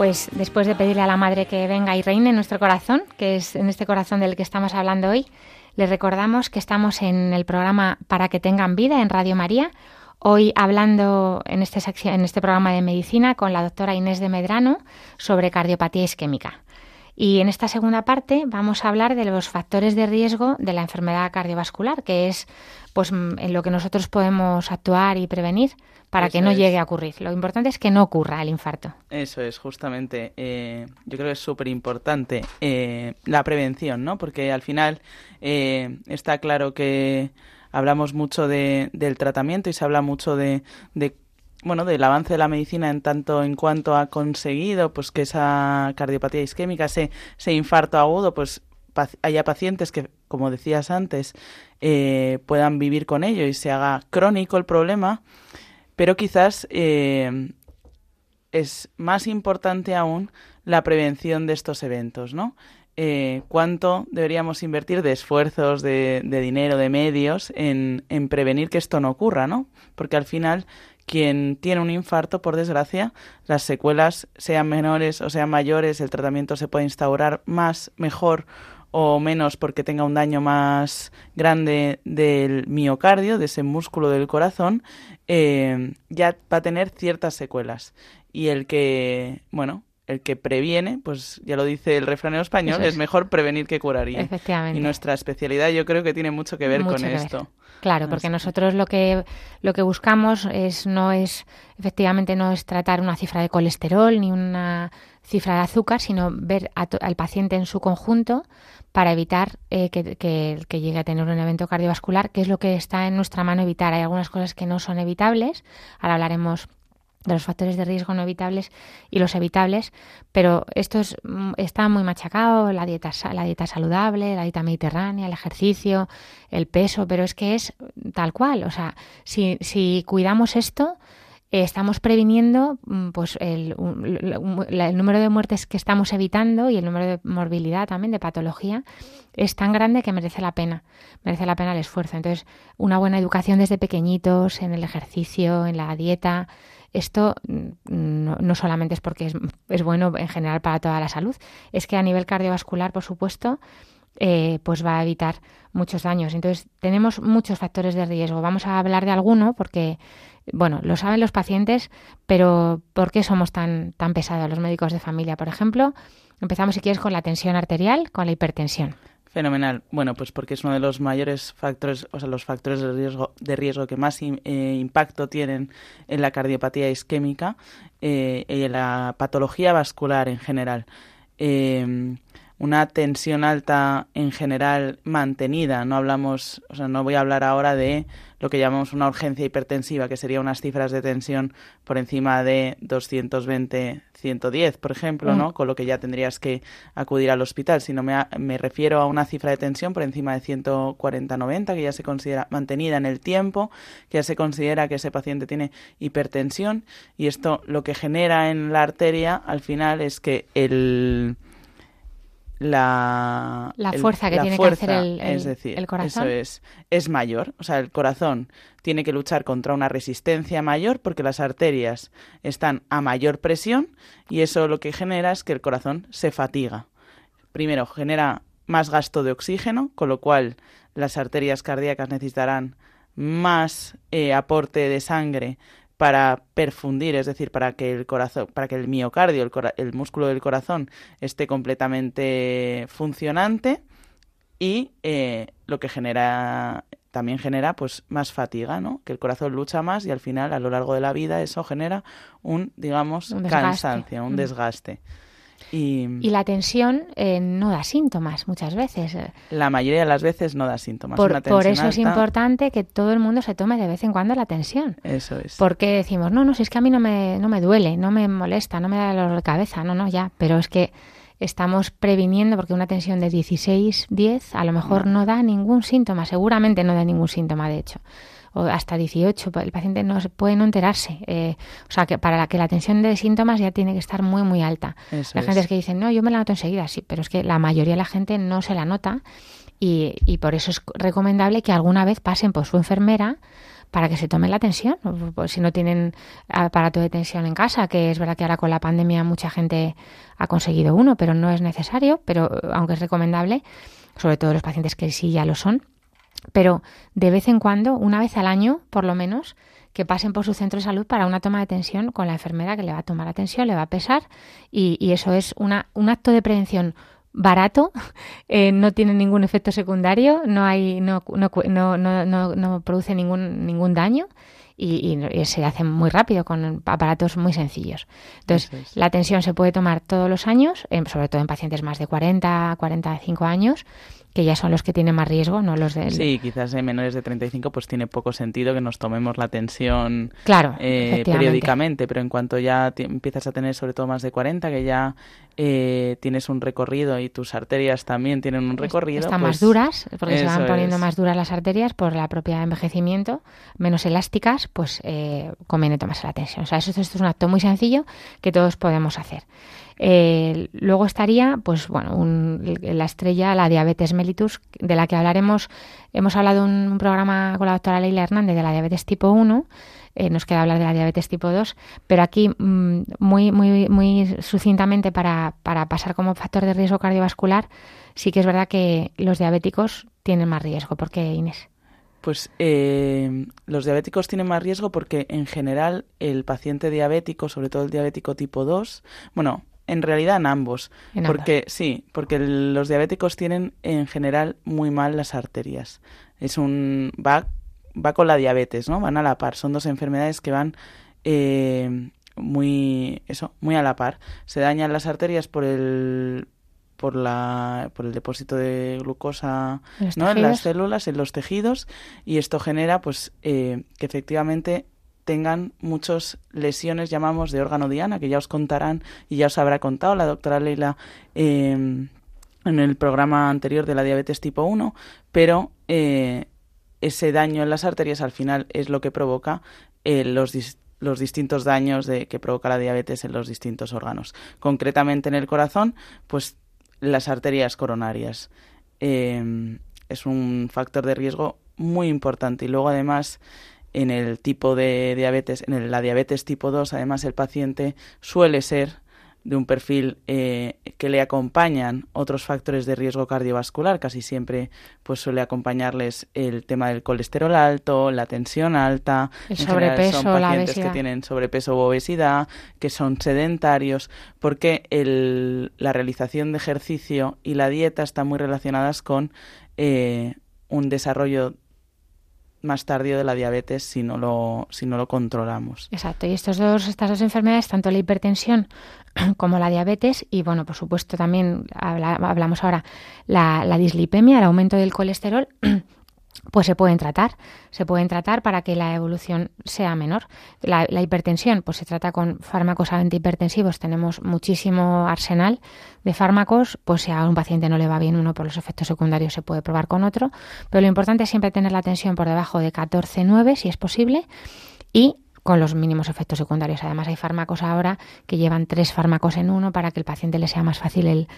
Pues después de pedirle a la Madre que venga y reine en nuestro corazón, que es en este corazón del que estamos hablando hoy, les recordamos que estamos en el programa Para que tengan vida en Radio María. Hoy hablando en este, en este programa de medicina con la doctora Inés de Medrano sobre cardiopatía isquémica. Y en esta segunda parte vamos a hablar de los factores de riesgo de la enfermedad cardiovascular, que es pues en lo que nosotros podemos actuar y prevenir para que no llegue a ocurrir. Lo importante es que no ocurra el infarto. Eso es, justamente. Eh, yo creo que es súper importante eh, la prevención, ¿no? Porque al final eh, está claro que hablamos mucho de, del tratamiento y se habla mucho de, de bueno, del avance de la medicina en tanto en cuanto ha conseguido pues que esa cardiopatía isquémica, ese, ese infarto agudo, pues haya pacientes que, como decías antes, puedan vivir con ello y se haga crónico el problema pero quizás eh, es más importante aún la prevención de estos eventos, ¿no? eh, cuánto deberíamos invertir de esfuerzos, de, de dinero, de medios en, en, prevenir que esto no ocurra, ¿no? Porque al final quien tiene un infarto, por desgracia, las secuelas, sean menores o sean mayores, el tratamiento se puede instaurar más, mejor o menos porque tenga un daño más grande del miocardio, de ese músculo del corazón, eh, ya va a tener ciertas secuelas. Y el que, bueno, el que previene, pues ya lo dice el refrán español, es. mejor prevenir que curar. Y, Efectivamente. y nuestra especialidad yo creo que tiene mucho que ver con esto. Claro, porque nosotros lo que lo que buscamos es no es efectivamente no es tratar una cifra de colesterol ni una cifra de azúcar, sino ver al paciente en su conjunto para evitar eh, que, que, llegue a tener un evento cardiovascular, que es lo que está en nuestra mano evitar. Hay algunas cosas que no son evitables, ahora hablaremos de los factores de riesgo no evitables y los evitables, pero esto es, mm, está muy machacado, la dieta, la dieta saludable, la dieta mediterránea, el ejercicio, el peso, pero es que es tal cual, o sea, si, si cuidamos esto, estamos previniendo mm, pues el, el, número de muertes que estamos evitando y el número de morbilidad también, de patología, es tan grande que merece la pena, merece la pena el esfuerzo. Entonces, una buena educación desde pequeñitos, en el ejercicio, en la dieta, esto mm, no, solamente es porque es, es, bueno en general para toda la salud, es que a nivel cardiovascular, por supuesto, eh, pues va a evitar muchos daños. Entonces, tenemos muchos factores de riesgo. Vamos a hablar de alguno porque, bueno, lo saben los pacientes, pero ¿por qué somos tan, tan pesados los médicos de familia? Por ejemplo, empezamos, si quieres, con la tensión arterial, con la hipertensión. Fenomenal. Bueno, pues porque es uno de los mayores factores, o sea, los factores de riesgo, de riesgo que más eh, impacto tienen en la cardiopatía isquémica eh, y en la patología vascular en general. Eh, una tensión alta en general mantenida. No hablamos, o sea, no voy a hablar ahora de lo que llamamos una urgencia hipertensiva, que sería unas cifras de tensión por encima de 220, 110, por ejemplo, ¿no? Mm. Con lo que ya tendrías que acudir al hospital, sino me, me refiero a una cifra de tensión por encima de 140, 90, que ya se considera mantenida en el tiempo, que ya se considera que ese paciente tiene hipertensión y esto lo que genera en la arteria al final es que el la, la fuerza que tiene que hacer el, es decir, el corazón. Eso es, es mayor. O sea, el corazón tiene que luchar contra una resistencia mayor porque las arterias están a mayor presión y eso lo que genera es que el corazón se fatiga. Primero, genera más gasto de oxígeno, con lo cual las arterias cardíacas necesitarán más eh, aporte de sangre para perfundir, es decir, para que el corazón, para que el miocardio, el, músculo del corazón, esté completamente funcionante y eh, lo que genera también genera pues más fatiga, ¿no? Que el corazón lucha más y al final a lo largo de la vida eso genera un digamos cansancio, un mm. desgaste. Y, la tensión eh, no da síntomas muchas veces. La mayoría de las veces no da síntomas. Por, eso es importante que todo el mundo se tome de vez en cuando la tensión. Eso es. Porque decimos, no, no, si es que a mí no me, no me duele, no me molesta, no me da dolor de cabeza, no, no, ya. Pero es que estamos previniendo, porque una tensión de 16, 10 a lo mejor no da ningún síntoma, seguramente no da ningún síntoma, de hecho o hasta 18, el paciente no puede no enterarse. Eh, o sea, que para la, que la tensión de síntomas ya tiene que estar muy, muy alta. la gente es. que dice, no, yo me la noto enseguida, sí, pero es que la mayoría de la gente no se la nota y, y por eso es recomendable que alguna vez pasen por su enfermera para que se tomen la tensión, pues si no tienen aparato de tensión en casa, que es verdad que ahora con la pandemia mucha gente ha conseguido uno, pero no es necesario, pero aunque es recomendable, sobre todo los pacientes que sí ya lo son, pero de vez en cuando, una vez al año por lo menos, que pasen por su centro de salud para una toma de tensión con la enfermera que le va a tomar atención, le va a pesar y, eso es una, un acto de prevención barato, eh, no tiene ningún efecto secundario, no hay, no, no, no, no, no produce ningún, ningún daño y, se hace muy rápido con aparatos muy sencillos. Entonces, la tensión se puede tomar todos los años, sobre todo en pacientes más de 40, 45 años, que ya son los que tienen más riesgo, no los de... Sí, quizás en menores de 35 pues tiene poco sentido que nos tomemos la tensión claro, eh, periódicamente, pero en cuanto ya empiezas a tener sobre todo más de 40, que ya eh, tienes un recorrido y tus arterias también tienen un recorrido... Están pues más duras, porque se van poniendo más duras las arterias por la propia envejecimiento, menos elásticas pues eh, conviene tomarse la tensión. O sea, esto, es un acto muy sencillo que todos podemos hacer. Eh, luego estaría, pues bueno, la estrella, la diabetes mellitus, de la que hablaremos. Hemos hablado en un programa con la doctora Leila Hernández de la diabetes tipo 1. Eh, nos queda hablar de la diabetes tipo 2, pero aquí mm, muy, muy, muy sucintamente para, para pasar como factor de riesgo cardiovascular, sí que es verdad que los diabéticos tienen más riesgo. ¿Por qué, Inés? Pues eh, los diabéticos tienen más riesgo porque en general el paciente diabético, sobre todo el diabético tipo 2, bueno, en realidad en ambos, porque sí, porque los diabéticos tienen en general muy mal las arterias. Es un va va con la diabetes, ¿no? Van a la par. Son dos enfermedades que van eh, muy eso, muy a la par. Se dañan las arterias por el por, la, por el depósito de glucosa ¿no? en las células, en los tejidos, y esto genera pues eh, que efectivamente tengan muchas lesiones, llamamos, de órgano diana, que ya os contarán y ya os habrá contado la doctora Leila em, en el programa anterior de la diabetes tipo 1, pero eh, ese daño en las arterias al final es lo que provoca eh, los, los distintos daños de, que provoca la diabetes en los distintos órganos. Concretamente en el corazón, pues las arterias coronarias. Em, es un factor de riesgo muy importante y luego además en el tipo de diabetes, en la diabetes tipo 2, además el paciente suele ser de un perfil eh, que le acompañan otros factores de riesgo cardiovascular, casi siempre pues suele acompañarles el tema del colesterol alto, la tensión alta, el sobrepeso, son pacientes que tienen sobrepeso o obesidad, que son sedentarios, porque el, la realización de ejercicio y la dieta están muy relacionadas con eh, un desarrollo más tardío de la diabetes si no lo, si no lo controlamos. Exacto, y estos dos, estas dos enfermedades, tanto la hipertensión como la diabetes, y bueno, por supuesto también hablamos ahora la, la dislipemia, el aumento del colesterol, pues se pueden tratar, se pueden tratar para que la evolución sea menor. La, hipertensión, pues se trata con fármacos antihipertensivos, tenemos muchísimo arsenal de fármacos, pues si a un paciente no le va bien uno por los efectos secundarios se puede probar con otro, pero lo importante es siempre tener la tensión por debajo de 14,9 si es posible y con los mínimos efectos secundarios. Además, hay fármacos ahora que llevan tres fármacos en uno para que el paciente le sea más fácil el,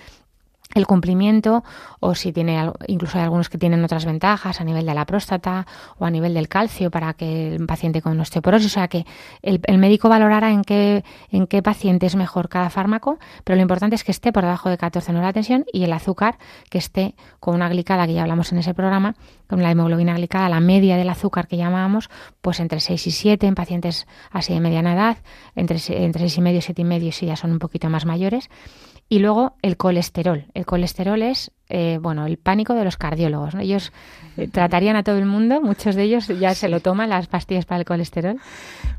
el cumplimiento o si tiene incluso hay algunos que tienen otras ventajas a nivel de la próstata o a nivel del calcio para que el paciente con osteoporosis, o sea que el, médico valorará en qué en qué paciente es mejor cada fármaco, pero lo importante es que esté por debajo de 14 no la tensión y el azúcar que esté con una glicada que ya hablamos en ese programa, con la hemoglobina glicada, la media del azúcar que llamábamos, pues entre 6 y 7 en pacientes así de mediana edad, entre entre 6 y medio y 7 y medio si ya son un poquito más mayores y luego el colesterol. El colesterol es, eh, bueno, el pánico de los cardiólogos. Ellos eh, tratarían a todo el mundo, muchos de ellos ya se lo toman, las pastillas para el colesterol.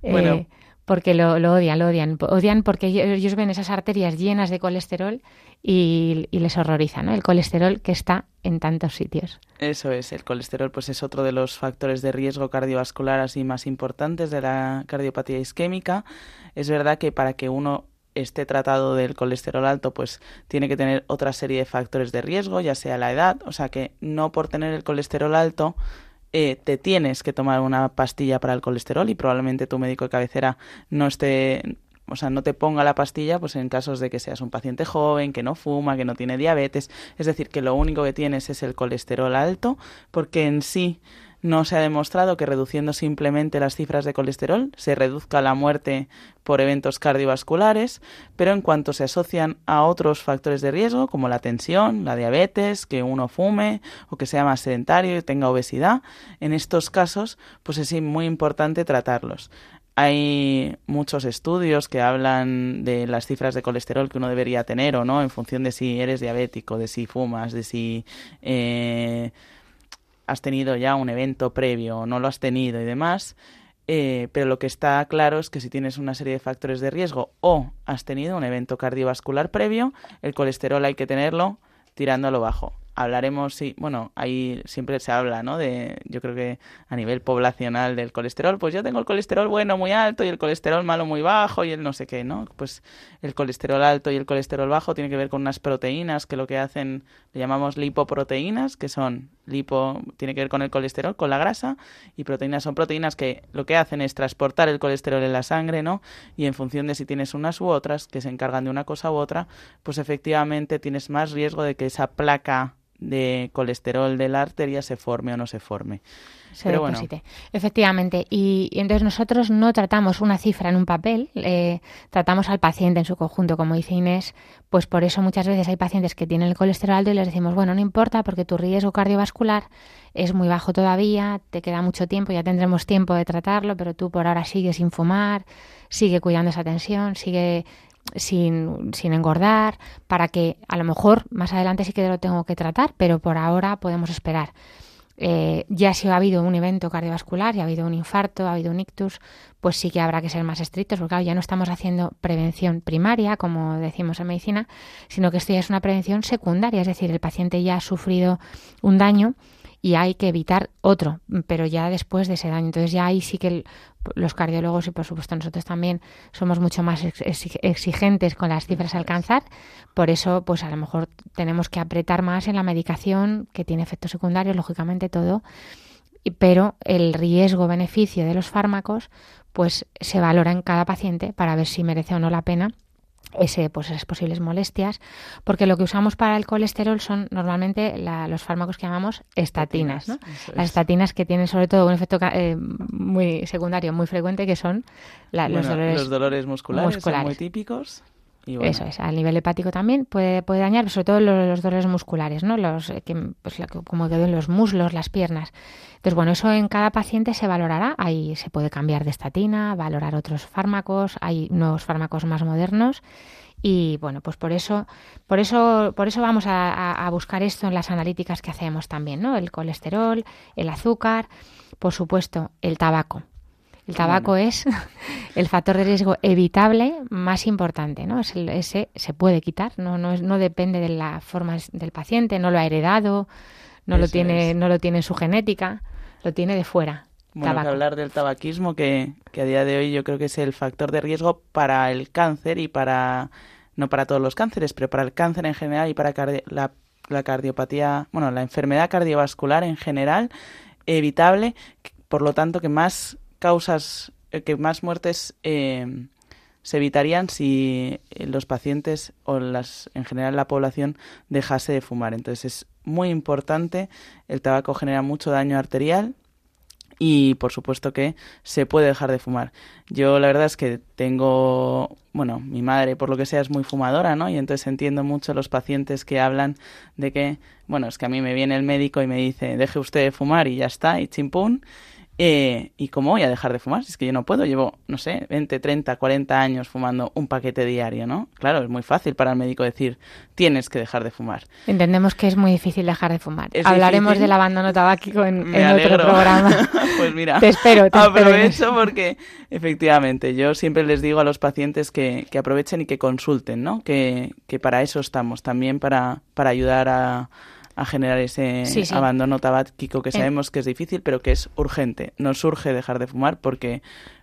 Eh, porque lo, odian, lo odian. Odian porque ellos ven esas arterias llenas de colesterol y, les horroriza, ¿no? El colesterol que está en tantos sitios. Eso es, el colesterol pues es otro de los factores de riesgo cardiovascular así más importantes de la cardiopatía isquémica. Es verdad que para que uno esté tratado del colesterol alto, pues tiene que tener otra serie de factores de riesgo, ya sea la edad, o sea que no por tener el colesterol alto eh, te tienes que tomar una pastilla para el colesterol y probablemente tu médico de cabecera no esté o sea, no te ponga la pastilla pues en casos de que seas un paciente joven, que no fuma, que no tiene diabetes, es decir, que lo único que tienes es el colesterol alto, porque en sí no se ha demostrado que reduciendo simplemente las cifras de colesterol se reduzca la muerte por eventos cardiovasculares, pero en cuanto se asocian a otros factores de riesgo como la tensión, la diabetes, que uno fume o que sea más sedentario y tenga obesidad, en estos casos pues es muy importante tratarlos. Hay muchos estudios que hablan de las cifras de colesterol que uno debería tener o no en función de si eres diabético, de si fumas, de si eh, has tenido ya un evento previo o no lo has tenido y demás, eh, pero lo que está claro es que si tienes una serie de factores de riesgo o has tenido un evento cardiovascular previo, el colesterol hay que tenerlo tirándolo bajo. Hablaremos, sí, bueno, ahí siempre se habla, ¿no? De, yo creo que a nivel poblacional del colesterol, pues yo tengo el colesterol bueno muy alto y el colesterol malo muy bajo y el no sé qué, ¿no? Pues el colesterol alto y el colesterol bajo tiene que ver con unas proteínas que lo que hacen, le llamamos lipoproteínas, que son lipo, tiene que ver con el colesterol, con la grasa, y proteínas son proteínas que lo que hacen es transportar el colesterol en la sangre, ¿no? Y en función de si tienes unas u otras, que se encargan de una cosa u otra, pues efectivamente tienes más riesgo de que esa placa de colesterol de la arteria se forme o no se forme. Se Pero bueno. Efectivamente. Y, entonces nosotros no tratamos una cifra en un papel, eh, tratamos al paciente en su conjunto, como dice Inés. Pues por eso muchas veces hay pacientes que tienen el colesterol alto y les decimos, bueno, no importa porque tu riesgo cardiovascular es muy bajo todavía, te queda mucho tiempo, ya tendremos tiempo de tratarlo, pero tú por ahora sigues sin fumar, sigue cuidando esa tensión, sigue sin, sin engordar, para que a lo mejor más adelante sí que lo tengo que tratar, pero por ahora podemos esperar. Eh, ya si ha habido un evento cardiovascular, ya ha habido un infarto, ha habido un ictus, pues sí que habrá que ser más estrictos, porque ya no estamos haciendo prevención primaria, como decimos en medicina, sino que esto ya es una prevención secundaria, es decir, el paciente ya ha sufrido un daño y hay que evitar otro, pero ya después de ese daño. Entonces ya ahí sí que los cardiólogos y por supuesto nosotros también somos mucho más exigentes con las cifras a alcanzar. Por eso, pues a lo mejor tenemos que apretar más en la medicación que tiene efectos secundarios, lógicamente todo, pero el riesgo-beneficio de los fármacos pues se valora en cada paciente para ver si merece o no la pena ese, pues esas posibles molestias, porque lo que usamos para el colesterol son normalmente los fármacos que llamamos estatinas, ¿no? Las estatinas que tienen sobre todo un efecto eh, muy secundario muy frecuente que son los, dolores musculares, Son muy típicos. Eso es, al nivel hepático también puede, puede dañar, sobre todo los, dolores musculares, ¿no? Los, eh, que, pues, como quedó en los muslos, las piernas. Entonces, bueno, eso en cada paciente se valorará. Ahí se puede cambiar de estatina, valorar otros fármacos, hay nuevos fármacos más modernos. Y bueno, pues por eso, por eso, por eso vamos a, a buscar esto en las analíticas que hacemos también, ¿no? El colesterol, el azúcar, por supuesto, el tabaco. El tabaco es el factor de riesgo evitable más importante, ¿no? Es ese se puede quitar, no, no, no depende de la forma del paciente, no lo ha heredado, no lo tiene, no lo tiene en su genética, lo tiene de fuera. Bueno, que hablar del tabaquismo, que, que a día de hoy yo creo que es el factor de riesgo para el cáncer y para, no para todos los cánceres, pero para el cáncer en general y para la, la cardiopatía, bueno, la enfermedad cardiovascular en general, evitable, por lo tanto que más causas, eh, que más muertes eh, se evitarían si eh, los pacientes o las, en general la población dejase de fumar. Entonces es muy importante, el tabaco genera mucho daño arterial y por supuesto que se puede dejar de fumar. Yo la verdad es que tengo, bueno, mi madre por lo que sea es muy fumadora, ¿no? Y entonces entiendo mucho los pacientes que hablan de que, bueno, es que a mí me viene el médico y me dice, deje usted de fumar y ya está, y chimpún. Eh, ¿Y cómo voy a dejar de fumar? Si es que yo no puedo, llevo, no sé, 20, 30, 40 años fumando un paquete diario, ¿no? Claro, es muy fácil para el médico decir, tienes que dejar de fumar. Entendemos que es muy difícil dejar de fumar. Hablaremos del abandono tabáquico en, otro programa. pues mira, te espero, te aprovecho porque efectivamente yo siempre les digo a los pacientes que, que aprovechen y que consulten, ¿no? Que, que para eso estamos, también para, para ayudar a a generar ese abandono tabáquico que sabemos que es difícil, pero que es urgente. Nos urge dejar de fumar porque,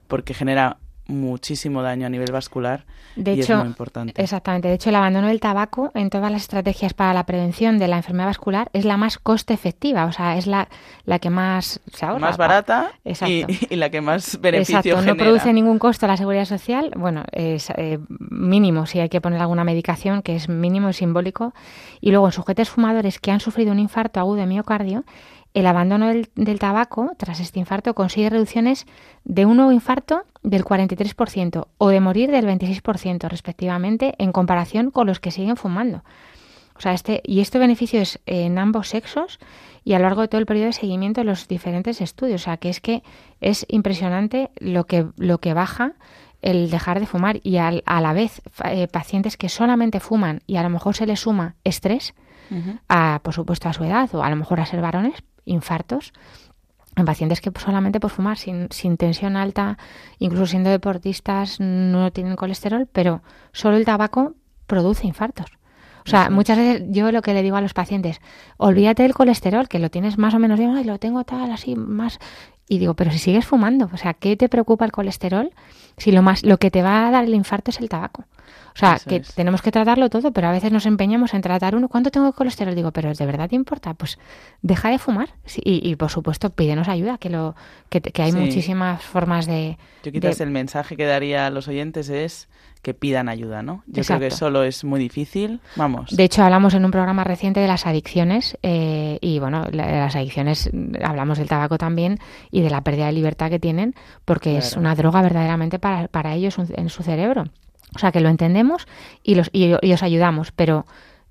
porque genera muchísimo daño a nivel vascular de y hecho, es muy importante. Exactamente. De hecho, el abandono del tabaco en todas las estrategias para la prevención de la enfermedad vascular es la más coste efectiva, o sea, es la, la que más se ahorra. Más barata y, la que más beneficio Exacto. No produce ningún costo a la seguridad social. Bueno, es eh, mínimo si hay que poner alguna medicación, que es mínimo y simbólico. Y luego en sujetos fumadores que han sufrido un infarto agudo de miocardio, el abandono del, tabaco tras este infarto consigue reducciones de un nuevo infarto del 43% o de morir del 26% respectivamente en comparación con los que siguen fumando. O sea, este, y este beneficio es en ambos sexos y a lo largo de todo el periodo de seguimiento de los diferentes estudios. O sea, que es que es impresionante lo que, lo que baja el dejar de fumar y a la vez eh, pacientes que solamente fuman y a lo mejor se les suma estrés, a, por supuesto a su edad o a lo mejor a ser varones, infartos en pacientes que solamente por fumar sin, sin tensión alta, incluso siendo deportistas, no tienen colesterol, pero solo el tabaco produce infartos. O sea, muchas veces yo lo que le digo a los pacientes, olvídate del colesterol, que lo tienes más o menos bien, ay, lo tengo tal, así, más. Y digo, pero si sigues fumando, o sea, ¿qué te preocupa el colesterol? Si lo más, lo que te va a dar el infarto es el tabaco. O sea, que tenemos que tratarlo todo, pero a veces nos empeñamos en tratar uno. ¿Cuánto tengo de colesterol? Digo, pero ¿de verdad te importa? Pues deja de fumar. y, por supuesto, pídenos ayuda, que lo que, hay muchísimas formas de... Yo quizás el mensaje que daría a los oyentes es que pidan ayuda, ¿no? Yo creo que solo es muy difícil, vamos. De hecho, hablamos en un programa reciente de las adicciones eh, y, bueno, las adicciones, hablamos del tabaco también y de la pérdida de libertad que tienen porque es una droga verdaderamente para, para ellos en su cerebro. O sea que lo entendemos y, los, y, os ayudamos, pero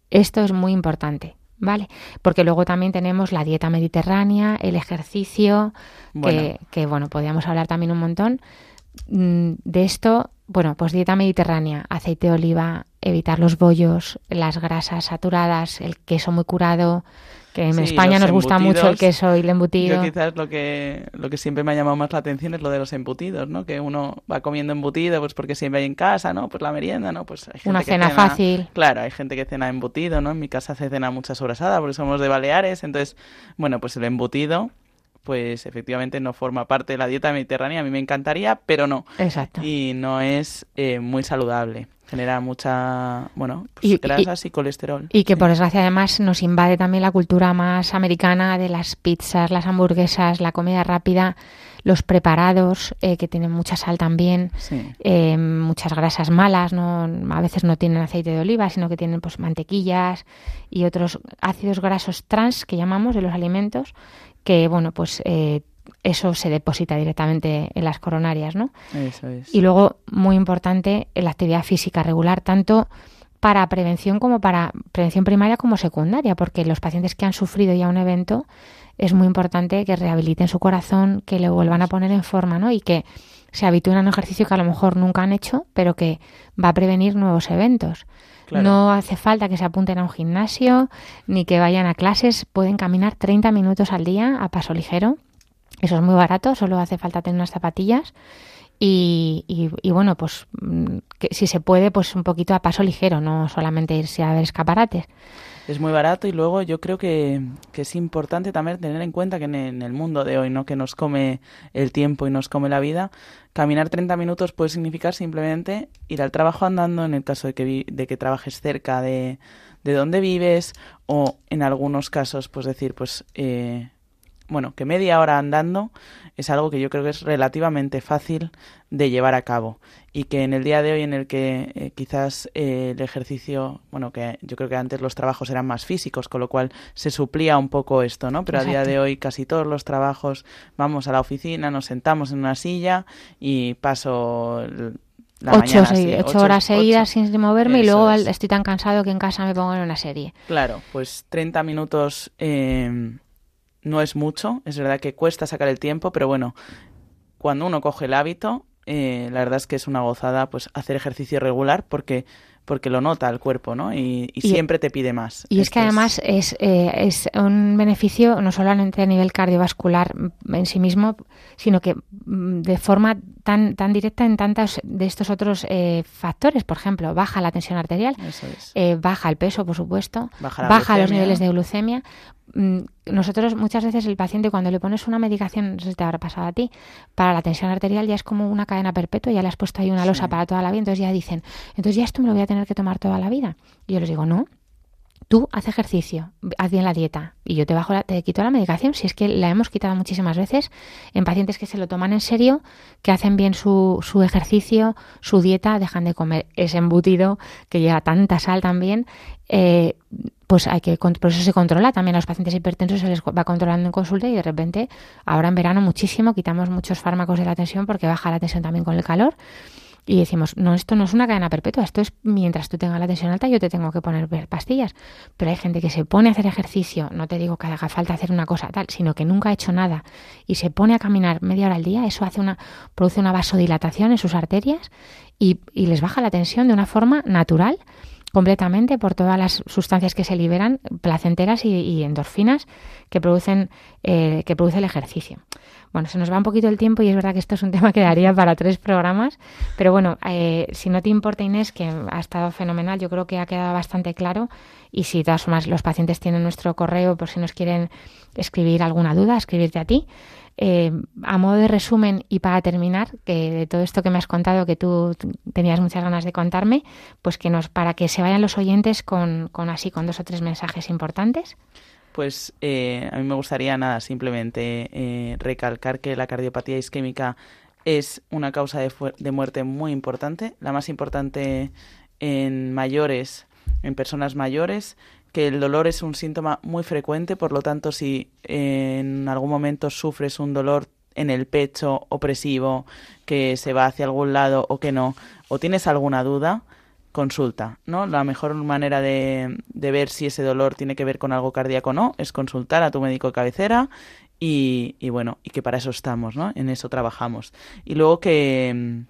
esto es muy importante. ¿vale? Porque luego también tenemos la dieta mediterránea, el ejercicio, Que, que, bueno, podríamos hablar también un montón mm, de esto. Bueno, pues dieta mediterránea, aceite de oliva, evitar los bollos, las grasas saturadas, el queso muy curado, que en España nos gusta mucho el queso y el embutido. Yo quizás lo que, lo que siempre me ha llamado más la atención es lo de los embutidos, ¿no? Que uno va comiendo embutido pues porque siempre hay en casa, ¿no? Pues la merienda, ¿no? Pues hay gente Una cena fácil. Claro, hay gente que cena embutido, ¿no? En mi casa se cena mucha sobrasada porque somos de Baleares, entonces, bueno, pues el embutido pues efectivamente no forma parte de la dieta mediterránea. A mí me encantaría, pero no. Exacto. Y no es eh, muy saludable genera mucha, bueno, pues grasas y, colesterol. Y que por desgracia además nos invade también la cultura más americana de las pizzas, las hamburguesas, la comida rápida, los preparados eh, que tienen mucha sal también, eh, muchas grasas malas, no, a veces no tienen aceite de oliva, sino que tienen pues mantequillas y otros ácidos grasos trans que llamamos de los alimentos que bueno pues eh, eso se deposita directamente en las coronarias, ¿no? Eso es. Y luego, muy importante, la actividad física regular, tanto para prevención como para prevención primaria como secundaria, porque los pacientes que han sufrido ya un evento es muy importante que rehabiliten su corazón, que le vuelvan a poner en forma, ¿no? Y que se habitúen a un ejercicio que a lo mejor nunca han hecho, pero que va a prevenir nuevos eventos. No hace falta que se apunten a un gimnasio ni que vayan a clases, pueden caminar 30 minutos al día a paso ligero. Eso es muy barato, solo hace falta tener unas zapatillas. Y, y, bueno, pues mm, que si se puede, pues un poquito a paso ligero, no solamente irse a ver escaparates. Es muy barato y luego yo creo que, que es importante también tener en cuenta que en, el mundo de hoy, ¿no? que nos come el tiempo y nos come la vida, caminar 30 minutos puede significar simplemente ir al trabajo andando en el caso de que, de que trabajes cerca de, de donde vives o en algunos casos, pues decir, pues... Eh, bueno, que media hora andando es algo que yo creo que es relativamente fácil de llevar a cabo y que en el día de hoy en el que eh, quizás eh, el ejercicio, bueno, que yo creo que antes los trabajos eran más físicos, con lo cual se suplía un poco esto, ¿no? Pero a día de hoy casi todos los trabajos vamos a la oficina, nos sentamos en una silla y paso la ocho, ocho, horas seguidas sin moverme y luego estoy tan cansado que en casa me pongo en una serie. Claro, pues 30 minutos eh, no es mucho, es verdad que cuesta sacar el tiempo, pero bueno, cuando uno coge el hábito, eh, la verdad es que es una gozada pues hacer ejercicio regular porque porque lo nota el cuerpo, ¿no? Y, siempre te pide más. Y es que además es, eh, es un beneficio no solamente a nivel cardiovascular en sí mismo, sino que mm, de forma tan, tan directa en tantos de estos otros eh, factores. Por ejemplo, baja la tensión arterial, eh, baja el peso, por supuesto, baja, los niveles de glucemia. Mm, nosotros muchas veces el paciente cuando le pones una medicación, no sé si te habrá pasado a ti, para la tensión arterial ya es como una cadena perpetua, ya le has puesto ahí una losa para toda la vida, entonces ya dicen, entonces ya esto me lo voy a tener que tomar toda la vida. Y yo les digo, no, tú haz ejercicio, haz bien la dieta y yo te bajo la, te quito la medicación si es que la hemos quitado muchísimas veces en pacientes que se lo toman en serio, que hacen bien su, su ejercicio, su dieta, dejan de comer ese embutido que lleva tanta sal también. Eh, pues hay que por eso se controla también a los pacientes hipertensos se les va controlando en consulta y de repente ahora en verano muchísimo quitamos muchos fármacos de la tensión porque baja la tensión también con el calor y decimos, no, esto no es una cadena perpetua, esto es mientras tú tengas la tensión alta yo te tengo que poner pastillas. Pero hay gente que se pone a hacer ejercicio, no te digo que haga falta hacer una cosa tal, sino que nunca ha hecho nada y se pone a caminar media hora al día, eso hace una, produce una vasodilatación en sus arterias y, y les baja la tensión de una forma natural completamente por todas las sustancias que se liberan, placenteras y, endorfinas que producen eh, que produce el ejercicio. Bueno, se nos va un poquito el tiempo y es verdad que esto es un tema que daría para tres programas, pero bueno, eh, si no te importa Inés, que ha estado fenomenal, yo creo que ha quedado bastante claro y si de todas formas los pacientes tienen nuestro correo por si nos quieren escribir alguna duda, escribirte a ti. Eh, a modo de resumen y para terminar, que de todo esto que me has contado, que tú tenías muchas ganas de contarme, pues que nos, para que se vayan los oyentes con, así, con dos o tres mensajes importantes. Pues eh, a mí me gustaría nada, simplemente eh, recalcar que la cardiopatía isquémica es una causa de, de, muerte muy importante, la más importante en mayores, en personas mayores, que el dolor es un síntoma muy frecuente, por lo tanto, si en algún momento sufres un dolor en el pecho opresivo, que se va hacia algún lado o que no, o tienes alguna duda, consulta, ¿no? La mejor manera de, de, ver si ese dolor tiene que ver con algo cardíaco o no es consultar a tu médico de cabecera y, y bueno, y que para eso estamos, ¿no? En eso trabajamos. Y luego que,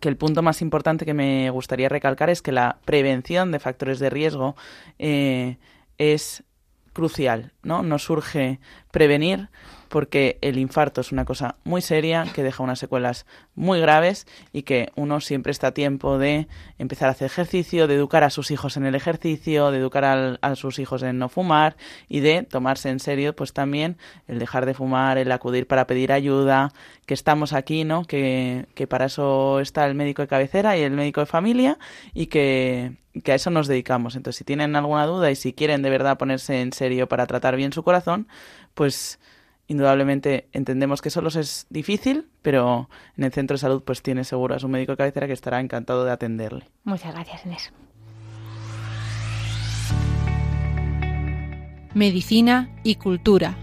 que el punto más importante que me gustaría recalcar es que la prevención de factores de riesgo eh, es crucial, ¿no? Nos surge prevenir porque el infarto es una cosa muy seria que deja unas secuelas muy graves y que uno siempre está a tiempo de empezar a hacer ejercicio, de educar a sus hijos en el ejercicio, de educar a sus hijos en no fumar y de tomarse en serio pues también el dejar de fumar, el acudir para pedir ayuda, que estamos aquí, ¿no? Que, que para eso está el médico de cabecera y el médico de familia y que, que a eso nos dedicamos. Entonces, si tienen alguna duda y si quieren de verdad ponerse en serio para tratar bien su corazón, pues indudablemente entendemos que solo es difícil, pero en el centro de salud pues tiene seguro a su médico de cabecera que estará encantado de atenderle. Muchas gracias, Inés. Medicina y cultura.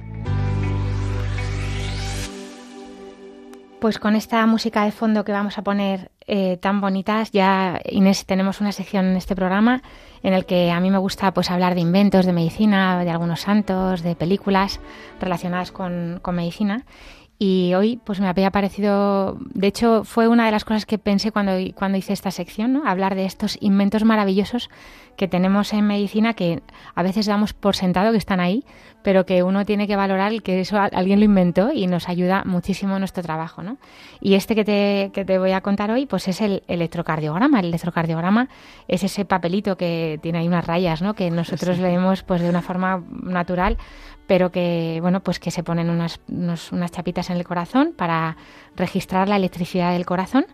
Pues con esta música de fondo que vamos a poner eh, tan bonitas, ya Inés tenemos una sección en este programa en el que a mí me gusta pues hablar de inventos, de medicina, de algunos santos, de películas relacionadas con, con medicina. Y hoy pues me había parecido, de hecho fue una de las cosas que pensé cuando, cuando hice esta sección, ¿no? hablar de estos inventos maravillosos que tenemos en medicina que a veces damos por sentado que están ahí, pero que uno tiene que valorar que eso alguien lo inventó y nos ayuda muchísimo en nuestro trabajo. ¿no? Y este que te, que te voy a contar hoy pues es el electrocardiograma. El electrocardiograma es ese papelito que tiene ahí unas rayas ¿no? que nosotros leemos pues de una forma natural pero que bueno pues que se ponen unas, unas chapitas en el corazón para registrar la electricidad del corazón.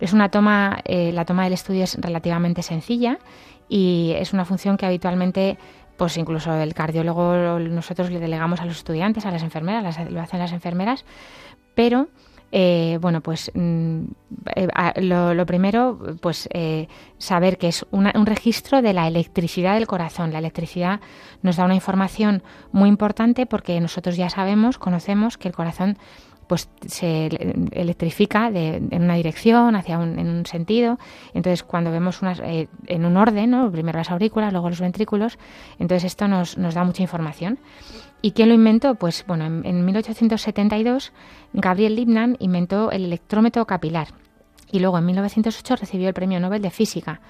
Es una toma, eh, la toma del estudio es relativamente sencilla y es una función que habitualmente pues incluso el cardiólogo nosotros le delegamos a los estudiantes, a las enfermeras, lo hacen las enfermeras, pero eh, bueno, pues mm, eh, lo, primero, pues eh, saber que es un registro de la electricidad del corazón. La electricidad nos da una información muy importante porque nosotros ya sabemos, conocemos que el corazón pues se electrifica en una dirección, hacia un, en un sentido. Entonces, cuando vemos unas, eh, en un orden, ¿no? primero las aurículas, luego los ventrículos, entonces esto nos, nos da mucha información. ¿Y quién lo inventó? Pues bueno, en, en 1872 Gabriel Liebman inventó el electrómetro capilar y luego en 1908 recibió el Premio Nobel de Física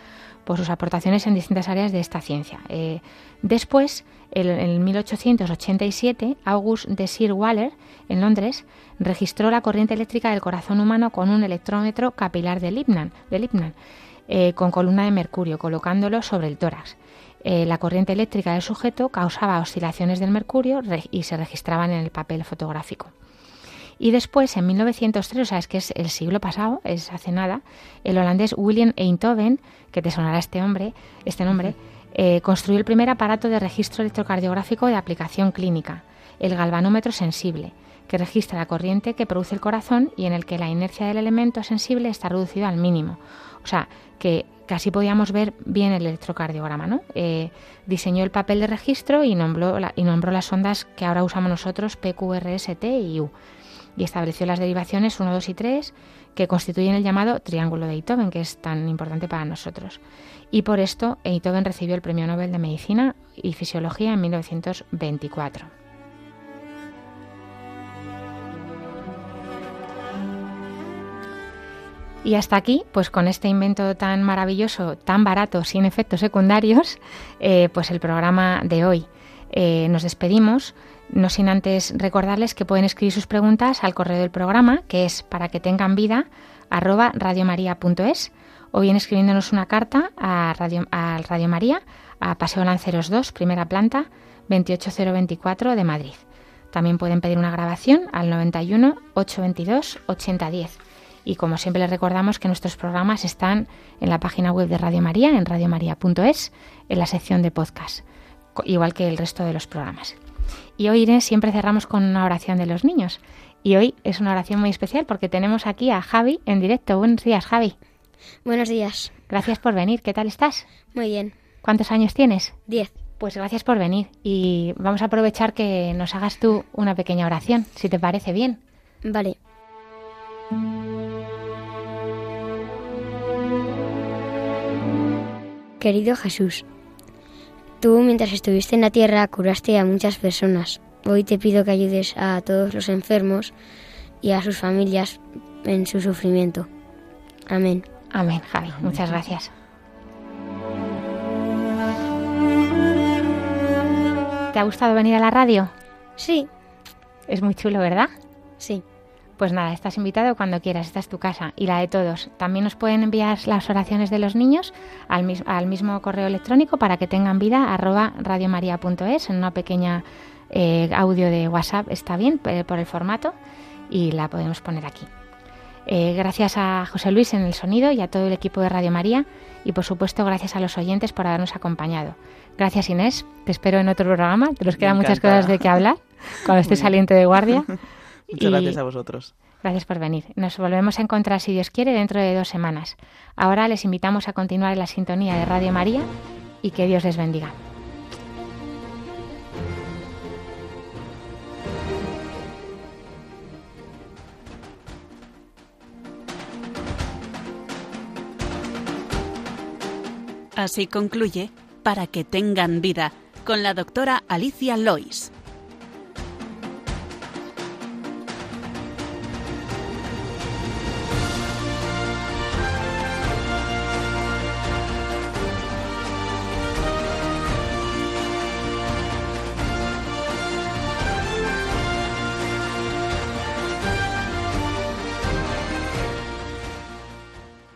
por sus aportaciones en distintas áreas de esta ciencia. Eh, después, en 1887, August de Sir Waller, en Londres, registró la corriente eléctrica del corazón humano con un electrómetro capilar de Lipman, de eh, con columna de mercurio, colocándolo sobre el tórax. Eh, la corriente eléctrica del sujeto causaba oscilaciones del mercurio y se registraban en el papel fotográfico. Y después, en 1903, o sea, es que es el siglo pasado, es hace nada, el holandés William Einthoven, que te sonará este hombre, este nombre, eh, construyó el primer aparato de registro electrocardiográfico de aplicación clínica, el galvanómetro sensible, que registra la corriente que produce el corazón y en el que la inercia del elemento sensible está reducida al mínimo. O sea, que casi podíamos ver bien el electrocardiograma. ¿no? Eh, diseñó el papel de registro y nombró, y nombró las ondas que ahora usamos nosotros, PQRST y U y estableció las derivaciones 1, 2 y 3 que constituyen el llamado triángulo de Einthoven, que es tan importante para nosotros. Y por esto Einthoven recibió el Premio Nobel de Medicina y Fisiología en 1924. Y hasta aquí, pues con este invento tan maravilloso, tan barato, sin efectos secundarios, eh, pues el programa de hoy. Eh, nos despedimos, no sin antes recordarles que pueden escribir sus preguntas al correo del programa, que es para que tengan vida, arroba radiomaria.es, o bien escribiéndonos una carta a Radio, María, a Paseo Lanceros 2, primera planta, 28024 de Madrid. También pueden pedir una grabación al 91 822 8010. Y como siempre les recordamos que nuestros programas están en la página web de Radio María, en radiomaria.es, en la sección de podcast, igual que el resto de los programas. Y hoy, Irene, siempre cerramos con una oración de los niños. Y hoy es una oración muy especial porque tenemos aquí a Javi en directo. Buenos días, Javi. Buenos días. Gracias por venir. ¿Qué tal estás? Muy bien. ¿Cuántos años tienes? Diez. Pues gracias por venir y vamos a aprovechar que nos hagas tú una pequeña oración, si te parece bien. Vale. Querido Jesús, tú mientras estuviste en la tierra curaste a muchas personas. Hoy te pido que ayudes a todos los enfermos y a sus familias en su sufrimiento. Amén. Amén, Javi. Muchas gracias. ¿Te ha gustado venir a la radio? Sí. Es muy chulo, ¿verdad? Sí. Pues nada, estás invitado cuando quieras, esta es tu casa y la de todos. También nos pueden enviar las oraciones de los niños al, mismo correo electrónico para que tengan vida arroba radiomaria.es en una pequeña eh, audio de WhatsApp, está bien por el formato y la podemos poner aquí. Eh, gracias a José Luis en el sonido y a todo el equipo de Radio María y por supuesto gracias a los oyentes por habernos acompañado. Gracias Inés, te espero en otro programa, te nos quedan muchas cosas de que hablar cuando estés saliente de guardia. Muchas gracias a vosotros. Gracias por venir. Nos volvemos a encontrar, si Dios quiere, dentro de dos semanas. Ahora les invitamos a continuar en la sintonía de Radio María y que Dios les bendiga. Así concluye Para que tengan vida con la doctora Alicia Lois.